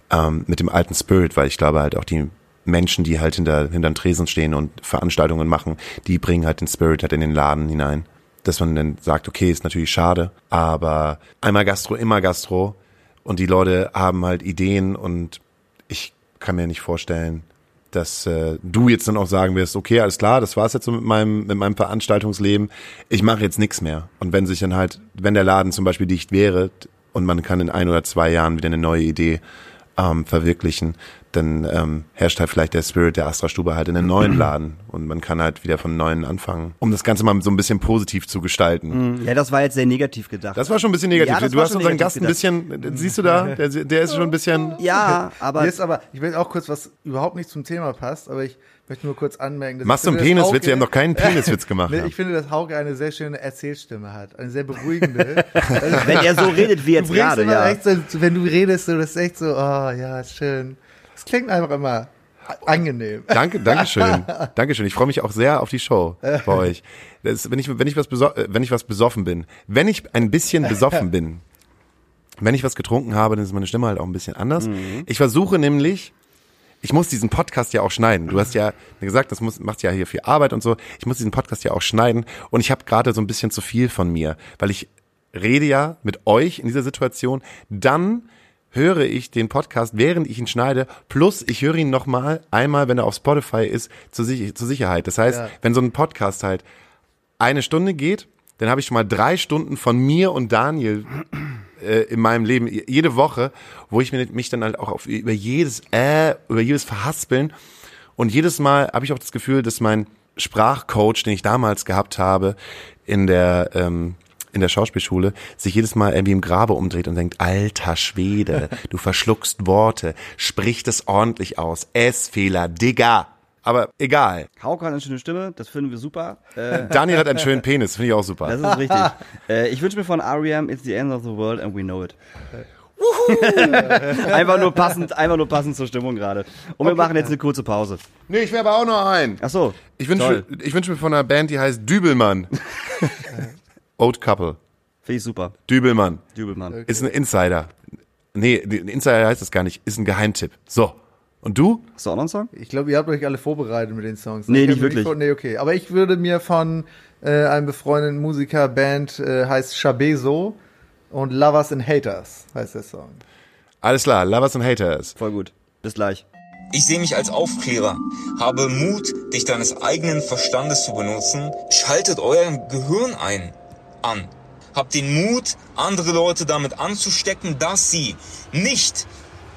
ähm, mit dem alten Spirit, weil ich glaube halt auch die Menschen, die halt hinter, hinter den Tresen stehen und Veranstaltungen machen, die bringen halt den Spirit halt in den Laden hinein. Dass man dann sagt, okay, ist natürlich schade, aber einmal Gastro, immer Gastro und die Leute haben halt Ideen und ich kann mir nicht vorstellen, dass äh, du jetzt dann auch sagen wirst, okay, alles klar, das war's jetzt so mit meinem mit meinem Veranstaltungsleben. Ich mache jetzt nichts mehr. Und wenn sich dann halt, wenn der Laden zum Beispiel dicht wäre und man kann in ein oder zwei Jahren wieder eine neue Idee ähm, verwirklichen, dann ähm, herrscht halt vielleicht der Spirit der Astra-Stube halt in einem neuen Laden und man kann halt wieder von Neuem anfangen, um das Ganze mal so ein bisschen positiv zu gestalten. Ja, das war jetzt sehr negativ gedacht. Das war schon ein bisschen negativ. Ja, das du war hast schon unseren Gast ein negativ bisschen, siehst du da, der, der ist schon ein bisschen, ja, aber ist aber, ich will auch kurz, was überhaupt nicht zum Thema passt, aber ich möchte nur kurz anmerken. dass Machst du einen Peniswitz? Wir haben noch keinen Peniswitz gemacht. Ich finde, dass Hauke eine sehr schöne Erzählstimme hat. Eine sehr beruhigende. wenn er so redet wie jetzt gerade, immer ja. echt so, wenn du redest, so, das ist echt so, oh ja, schön. Es klingt einfach immer angenehm. Danke, Dankeschön. Dankeschön. Ich freue mich auch sehr auf die Show bei euch. Das, wenn, ich, wenn, ich was äh, wenn ich was besoffen bin, wenn ich ein bisschen besoffen bin, wenn ich was getrunken habe, dann ist meine Stimme halt auch ein bisschen anders. Ich versuche nämlich, ich muss diesen Podcast ja auch schneiden. Du hast ja gesagt, das muss, macht ja hier viel Arbeit und so. Ich muss diesen Podcast ja auch schneiden und ich habe gerade so ein bisschen zu viel von mir, weil ich rede ja mit euch in dieser Situation, dann höre ich den Podcast, während ich ihn schneide, plus ich höre ihn nochmal einmal, wenn er auf Spotify ist, zur, Sich zur Sicherheit. Das heißt, Ja. wenn so ein Podcast halt eine Stunde geht, dann habe ich schon mal drei Stunden von mir und Daniel äh, in meinem Leben jede Woche, wo ich mich dann halt auch auf, über jedes äh, über jedes Verhaspeln und jedes Mal habe ich auch das Gefühl, dass mein Sprachcoach, den ich damals gehabt habe in der ähm, in der Schauspielschule, sich jedes Mal irgendwie im Grabe umdreht und denkt, alter Schwede, du verschluckst Worte, sprich das ordentlich aus, S-Fehler, Digga. Aber egal. Hauke hat eine schöne Stimme, das finden wir super. Äh, Daniel hat einen schönen Penis, finde ich auch super. das ist richtig. äh, ich wünsche mir von R.E.M. It's the end of the world and we know it. einfach nur passend, einfach nur passend zur Stimmung gerade. Und wir machen jetzt eine kurze Pause. Nee, ich wäre aber auch noch ein. Ach so. Ich wünsche ich wünsch mir von einer Band, die heißt Dübelmann. Old Couple. Finde ich super. Dübelmann. Dübelmann. Ist ein Insider. Nee, ein Insider heißt das gar nicht. Ist ein Geheimtipp. So. Und du? Hast du auch noch einen Song? Ich glaube, ihr habt euch alle vorbereitet mit den Songs. Nee, Ich nicht wirklich. vor- Nee, okay. Aber ich würde mir von äh, einem befreundeten Musiker, Band, äh, heißt Chabezo und Lovers and Haters heißt der Song. Alles klar. Lovers and Haters. Voll gut. Bis gleich. Ich sehe mich als Aufklärer, habe Mut, dich deines eigenen Verstandes zu benutzen. Schaltet euer Gehirn ein, an. Habt den Mut, andere Leute damit anzustecken, dass sie nicht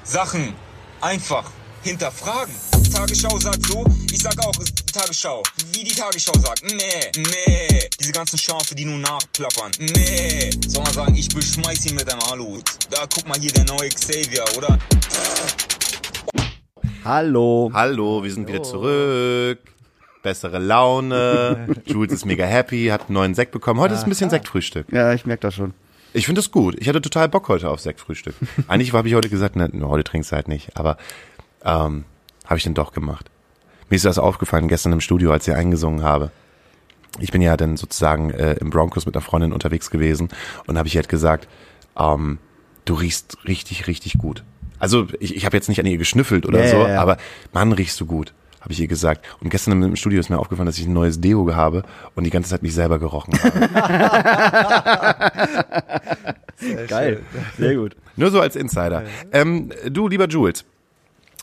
Sachen einfach hinterfragen. Tagesschau sagt so, ich sag auch Tagesschau. Wie die Tagesschau sagt, nee, nee. Diese ganzen Schafe, die nur nachplappern, nee. Sondern sagen, ich beschmeiß ihn mit einem Aluhut. Da guck mal hier der neue Xavier, oder? Hallo. Hallo, wir sind wieder zurück. Bessere Laune. Jules ist mega happy, hat einen neuen Sekt bekommen. Heute ist ein bisschen Sektfrühstück. Ja, ich merke das schon. Ich finde das gut. Ich hatte total Bock heute auf Sektfrühstück. Eigentlich habe ich heute gesagt, ne, heute trinkst du halt nicht. Aber ähm, habe ich dann doch gemacht. Mir ist das aufgefallen gestern im Studio, als ich eingesungen habe. Ich bin ja dann sozusagen äh, im Broncos mit einer Freundin unterwegs gewesen und habe ich halt gesagt, ähm, du riechst richtig, richtig gut. Also ich, ich habe jetzt nicht an ihr geschnüffelt oder Ja, so, ja, ja. aber Mann, riechst du gut, habe ich ihr gesagt. Und gestern im, Studio ist mir aufgefallen, dass ich ein neues Deo habe und die ganze Zeit mich selber gerochen habe. Geil. Sehr gut. Nur so als Insider. Ähm, du, lieber Jules,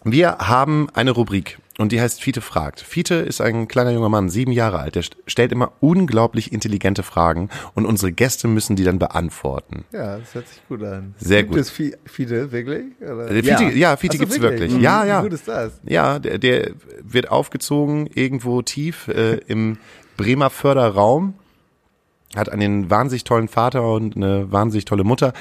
wir haben eine Rubrik und die heißt Fiete fragt. Fiete ist ein kleiner junger Mann, sieben Jahre alt. Der st- stellt immer unglaublich intelligente Fragen und unsere Gäste müssen die dann beantworten. Ja, das hört sich gut an. Sehr Gibt gut. es Fi- Fide, wirklich? Oder? Äh, Fiete, ja, Fiete Ach so, gibt's wirklich. Mhm. Ja, ja. Wie gut ist das? Ja, der, der wird aufgezogen irgendwo tief äh, im Bremer Förderraum, hat einen wahnsinnig tollen Vater und eine wahnsinnig tolle Mutter.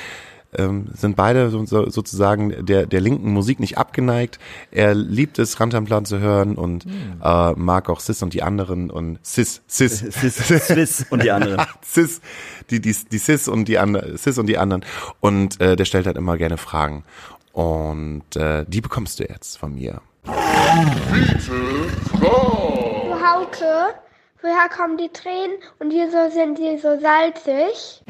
Ähm, sind beide so, so, sozusagen der, der linken Musik nicht abgeneigt. Er liebt es, Rantanplan zu hören und äh, mag auch Sis und die anderen und Sis, Sis, Sis, Swiss und die anderen. Sis, die, die, die Sis und die anderen, Sis und die anderen. Und äh, der stellt halt immer gerne Fragen. Und äh, die bekommst du jetzt von mir. Hauke, woher kommen die Tränen und wieso sind die so salzig?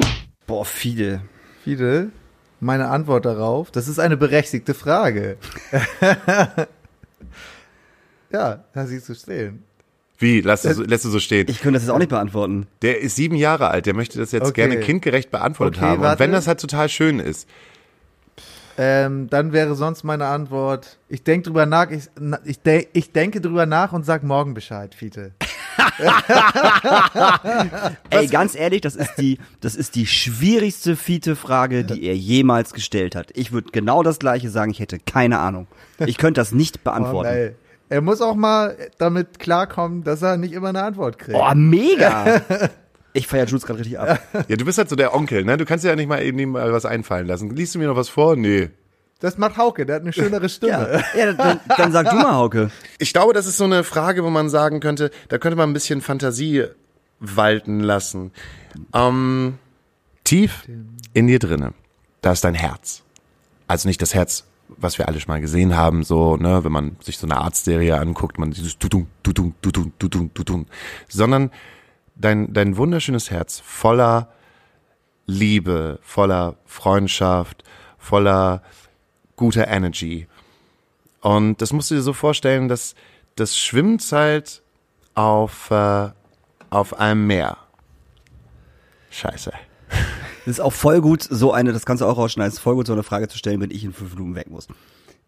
Boah, viele. Fide, meine Antwort darauf, das ist eine berechtigte Frage. ja, da siehst du stehen. Wie? Lass du, so- lässt du so stehen? Ich könnte das jetzt auch nicht beantworten. Der ist sieben Jahre alt, der möchte das jetzt Okay. gerne kindgerecht beantwortet Okay, haben. Und warte. wenn das halt total schön ist. Ähm, dann wäre sonst meine Antwort, ich denke drüber nach, ich, ich, de ich denke drüber nach und sag morgen Bescheid, Fiete. Ey, ganz ehrlich, das ist die, das ist die schwierigste Fiete-Frage, die er jemals gestellt hat. Ich würde genau das gleiche sagen, ich hätte keine Ahnung. Ich könnte das nicht Oh, beantworten. nein. er muss auch mal damit klarkommen, dass er nicht immer eine Antwort kriegt. Oh, mega! Ich feiere Jules gerade richtig ab. Ja, du bist halt so der Onkel, ne? Du kannst dir ja nicht mal eben mal was einfallen lassen. Liest du mir noch was vor? Nee. Das macht Hauke, der hat eine schönere Stimme. Ja, ja dann, dann sag du mal, Hauke. Ich glaube, das ist so eine Frage, wo man sagen könnte, da könnte man ein bisschen Fantasie walten lassen. Ähm, tief in dir drinne, da ist dein Herz. Also nicht das Herz, was wir alle schon mal gesehen haben, so, ne, wenn man sich so eine Arztserie anguckt, man dieses Tutung, Tutung, Tutung, Tutung, Tutung, sondern dein, dein wunderschönes Herz voller Liebe, voller Freundschaft, voller guter Energy. Und das musst du dir so vorstellen, dass das schwimmt halt auf, äh, auf einem Meer. Scheiße. Das ist auch voll gut, so eine, das kannst du auch rausschneiden, ist voll gut, so eine Frage zu stellen, wenn ich in fünf Minuten weg muss.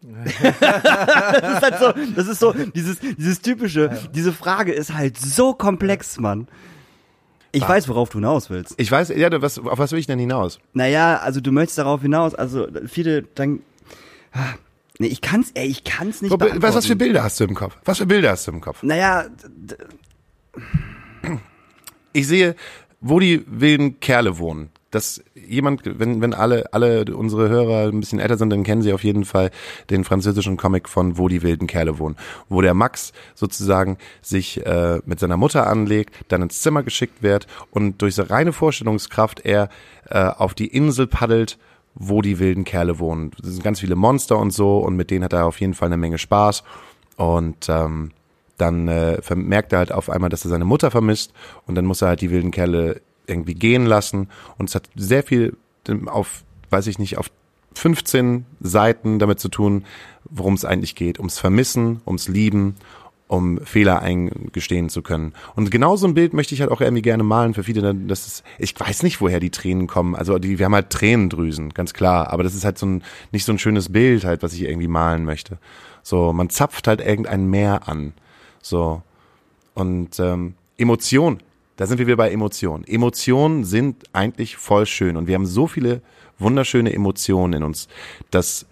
das ist halt so, das ist so, dieses, dieses typische, diese Frage ist halt so komplex, Mann. Ich weiß, worauf du hinaus willst. Ich weiß, ja, was, auf was will ich denn hinaus? Naja, also du möchtest darauf hinaus, also viele, dann, ah, nee, ich kann's, ey, ich kann's nicht Was, was für Bilder hast du im Kopf? Was für Bilder hast du im Kopf? Naja, ich sehe, wo die wilden Kerle wohnen. Dass jemand, wenn, wenn alle, alle unsere Hörer ein bisschen älter sind, dann kennen sie auf jeden Fall den französischen Comic von Wo die wilden Kerle wohnen. Wo der Max sozusagen sich äh, mit seiner Mutter anlegt, dann ins Zimmer geschickt wird und durch seine reine Vorstellungskraft er äh, auf die Insel paddelt, wo die wilden Kerle wohnen. Das sind ganz viele Monster und so und mit denen hat er auf jeden Fall eine Menge Spaß. Und ähm, dann äh, merkt er halt auf einmal, dass er seine Mutter vermisst und dann muss er halt die wilden Kerle irgendwie gehen lassen und es hat sehr viel auf, weiß ich nicht, auf 15 Seiten damit zu tun, worum es eigentlich geht, ums Vermissen, ums Lieben, um Fehler eingestehen zu können. Und genau so ein Bild möchte ich halt auch irgendwie gerne malen für viele. Das ist, ich weiß nicht, woher die Tränen kommen. Also die, wir haben halt Tränendrüsen, ganz klar. Aber das ist halt so ein nicht so ein schönes Bild halt, was ich irgendwie malen möchte. So, man zapft halt irgendein Meer an. So. Und ähm, Emotion, da sind wir wieder bei Emotionen. Emotionen sind eigentlich voll schön und wir haben so viele wunderschöne Emotionen in uns, dass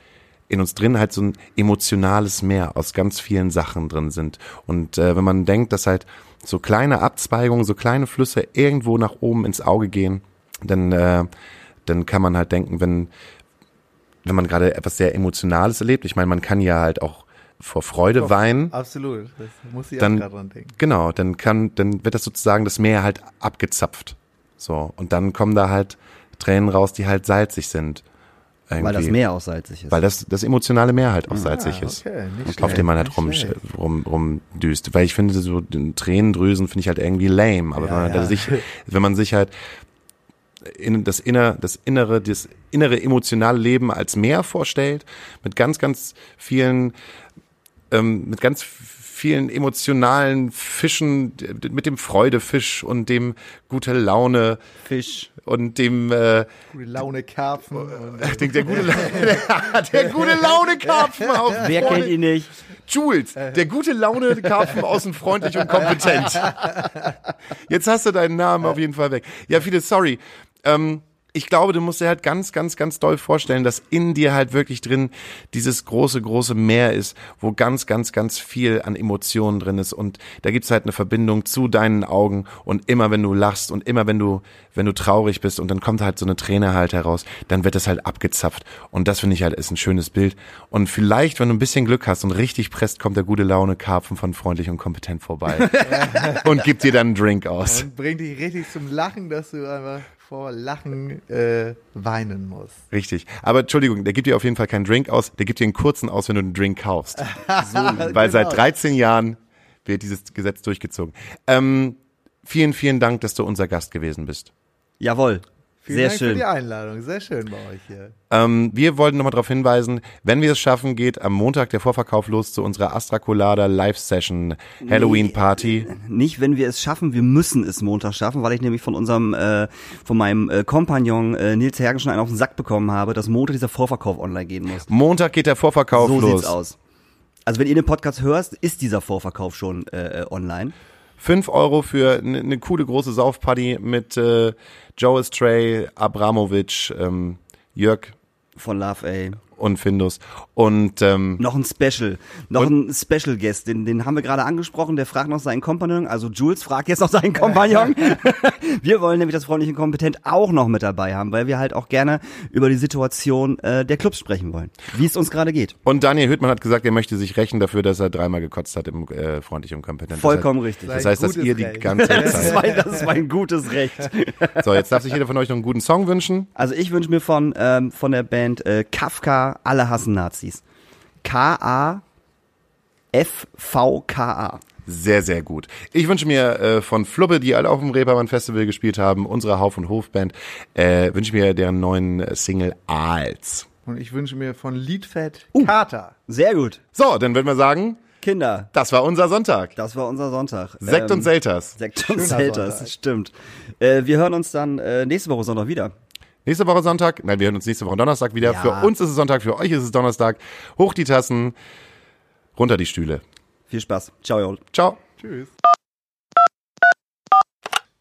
in uns drin halt so ein emotionales Meer aus ganz vielen Sachen drin sind. Und äh, wenn man denkt, dass halt so kleine Abzweigungen, so kleine Flüsse irgendwo nach oben ins Auge gehen, dann, äh, dann kann man halt denken, wenn, wenn man gerade etwas sehr Emotionales erlebt, ich meine, man kann ja halt auch vor Freude Doch, weinen. Absolut, das muss ich dann, auch dran denken. Genau, dann kann, dann wird das sozusagen das Meer halt abgezapft. So, und dann kommen da halt Tränen raus, die halt salzig sind. Irgendwie. Weil das Meer auch salzig ist. Weil das, das emotionale Meer halt auch ah, salzig ist. Okay, nicht auf dem man halt rum, rum, rumdüst. Weil ich finde, so Tränendrüsen finde ich halt irgendwie lame. Aber ja, wenn, man ja. sich, wenn man sich halt in das inner, das innere, das innere emotionale Leben als Meer vorstellt, mit ganz, ganz vielen, ähm, mit ganz vielen emotionalen Fischen, mit dem Freudefisch und dem gute Laune Fisch und dem äh, gute Laune Karpfen. der, der, gute, der, der gute Laune Karpfen. Wer kennt ihn nicht? Jules, der gute Laune Karpfen außen freundlich und kompetent. Jetzt hast du deinen Namen auf jeden Fall weg. Ja, viele sorry. Ähm, ich glaube, du musst dir halt ganz, ganz, ganz doll vorstellen, dass in dir halt wirklich drin dieses große, große Meer ist, wo ganz, ganz, ganz viel an Emotionen drin ist. Und da gibt's halt eine Verbindung zu deinen Augen. Und immer wenn du lachst und immer wenn du, wenn du traurig bist und dann kommt halt so eine Träne halt heraus, dann wird das halt abgezapft. Und das finde ich halt ist ein schönes Bild. Und vielleicht, wenn du ein bisschen Glück hast und richtig presst, kommt der gute Laune Karpfen von freundlich und kompetent vorbei und gibt dir dann einen Drink aus. Und bringt dich richtig zum Lachen, dass du einfach vor Lachen äh, weinen muss. Richtig. Aber Entschuldigung, der gibt dir auf jeden Fall keinen Drink aus, der gibt dir einen kurzen aus, wenn du einen Drink kaufst. so, weil genau. seit 13 Jahren wird dieses Gesetz durchgezogen. Ähm, vielen, vielen Dank, dass du unser Gast gewesen bist. Jawohl. Vielen Sehr Dank schön. für die Einladung. Sehr schön bei euch hier. Ähm, wir wollten nochmal darauf hinweisen, wenn wir es schaffen, geht am Montag der Vorverkauf los zu unserer Astra Colada Live-Session Halloween Party. Nee, nicht, wenn wir es schaffen, wir müssen es Montag schaffen, weil ich nämlich von unserem, äh, von meinem äh, Kompagnon äh, Nils Hergen schon einen auf den Sack bekommen habe, dass Montag dieser Vorverkauf online gehen muss. Montag geht der Vorverkauf so los. So sieht's aus. Also wenn ihr den Podcast hörst, ist dieser Vorverkauf schon äh, online. 5 Euro für eine ne coole große Saufparty mit äh, Joe Stray, Abramovic, ähm, Jörg. Von Love A und Findus. Und ähm, noch ein Special, noch ein Special Guest, den, den haben wir gerade angesprochen, der fragt noch seinen Kompagnon, also Jules fragt jetzt noch seinen Kompagnon. wir wollen nämlich das freundliche Kompetent auch noch mit dabei haben, weil wir halt auch gerne über die Situation äh, der Clubs sprechen wollen, wie es uns gerade geht. Und Daniel Hüttmann hat gesagt, er möchte sich rächen dafür, dass er dreimal gekotzt hat im äh, freundlich und kompetent. Vollkommen das heißt, richtig. Das heißt, dass ihr die ganze Zeit. das, ist mein, das ist mein gutes Recht. so, jetzt darf sich jeder von euch noch einen guten Song wünschen. Also ich wünsche mir von ähm, von der Band äh, Kafka Alle hassen Nazis. K-A-F-V-K-A. Sehr, sehr gut. Ich wünsche mir äh, von Flubbe, die alle auf dem Reeperbahn Festival gespielt haben, unsere Hauf- und Hofband, äh, wünsche mir deren neuen Single Aals. Und ich wünsche mir von Liedfett uh, Kater. Sehr gut. So, dann würden wir sagen, Kinder. Das war unser Sonntag. Das war unser Sonntag. Sekt ähm, und Selters. Sekt und Selters, stimmt. Äh, wir hören uns dann äh, nächste Woche Sonntag wieder. Nächste Woche Sonntag. Nein, wir hören uns nächste Woche Donnerstag wieder. Ja. Für uns ist es Sonntag, für euch ist es Donnerstag. Hoch die Tassen, runter die Stühle. Viel Spaß. Ciao, Jol. Ciao. Tschüss.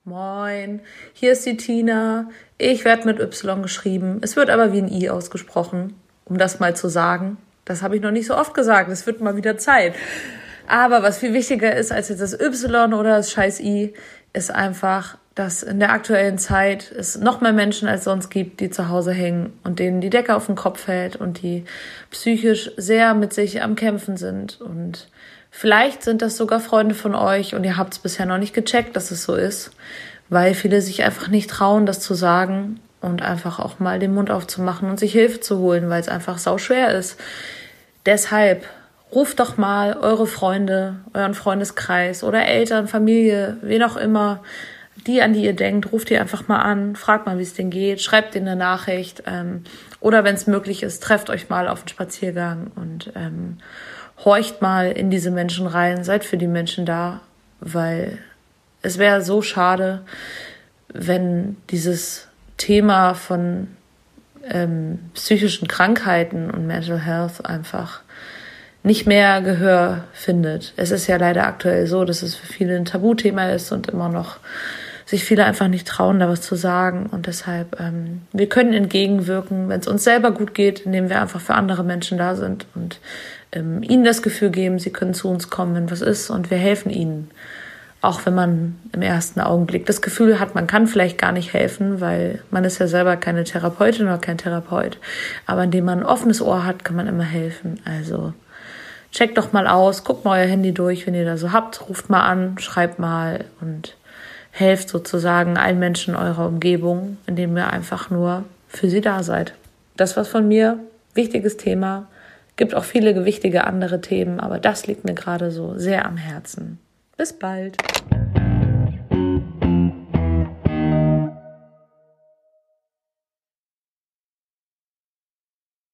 Moin, hier ist die Tina. Ich werde mit Y geschrieben. Es wird aber wie ein I ausgesprochen. Um das mal zu sagen. Das habe ich noch nicht so oft gesagt. Es wird mal wieder Zeit. Aber was viel wichtiger ist als jetzt das Y oder das scheiß I, ist einfach, dass in der aktuellen Zeit es noch mehr Menschen als sonst gibt, die zu Hause hängen und denen die Decke auf den Kopf fällt und die psychisch sehr mit sich am Kämpfen sind. Und vielleicht sind das sogar Freunde von euch und ihr habt es bisher noch nicht gecheckt, dass es so ist, weil viele sich einfach nicht trauen, das zu sagen und einfach auch mal den Mund aufzumachen und sich Hilfe zu holen, weil es einfach sau schwer ist. Deshalb ruft doch mal eure Freunde, euren Freundeskreis oder Eltern, Familie, wen auch immer, die, an die ihr denkt, ruft ihr einfach mal an, fragt mal, wie es denen geht, schreibt denen eine Nachricht ähm, oder wenn es möglich ist, trefft euch mal auf den Spaziergang und ähm, horcht mal in diese Menschen rein, seid für die Menschen da, weil es wäre so schade, wenn dieses Thema von ähm, psychischen Krankheiten und Mental Health einfach nicht mehr Gehör findet. Es ist ja leider aktuell so, dass es für viele ein Tabuthema ist und immer noch sich viele einfach nicht trauen, da was zu sagen. Und deshalb, ähm, wir können entgegenwirken, wenn es uns selber gut geht, indem wir einfach für andere Menschen da sind und ähm, ihnen das Gefühl geben, sie können zu uns kommen, wenn was ist und wir helfen ihnen. Auch wenn man im ersten Augenblick das Gefühl hat, man kann vielleicht gar nicht helfen, weil man ist ja selber keine Therapeutin oder kein Therapeut. Aber indem man ein offenes Ohr hat, kann man immer helfen. Also checkt doch mal aus, guckt mal euer Handy durch, wenn ihr da so habt, ruft mal an, schreibt mal und helft sozusagen allen Menschen eurer Umgebung, indem ihr einfach nur für sie da seid. Das war's von mir. Wichtiges Thema. Gibt auch viele wichtige andere Themen, aber das liegt mir gerade so sehr am Herzen. Bis bald.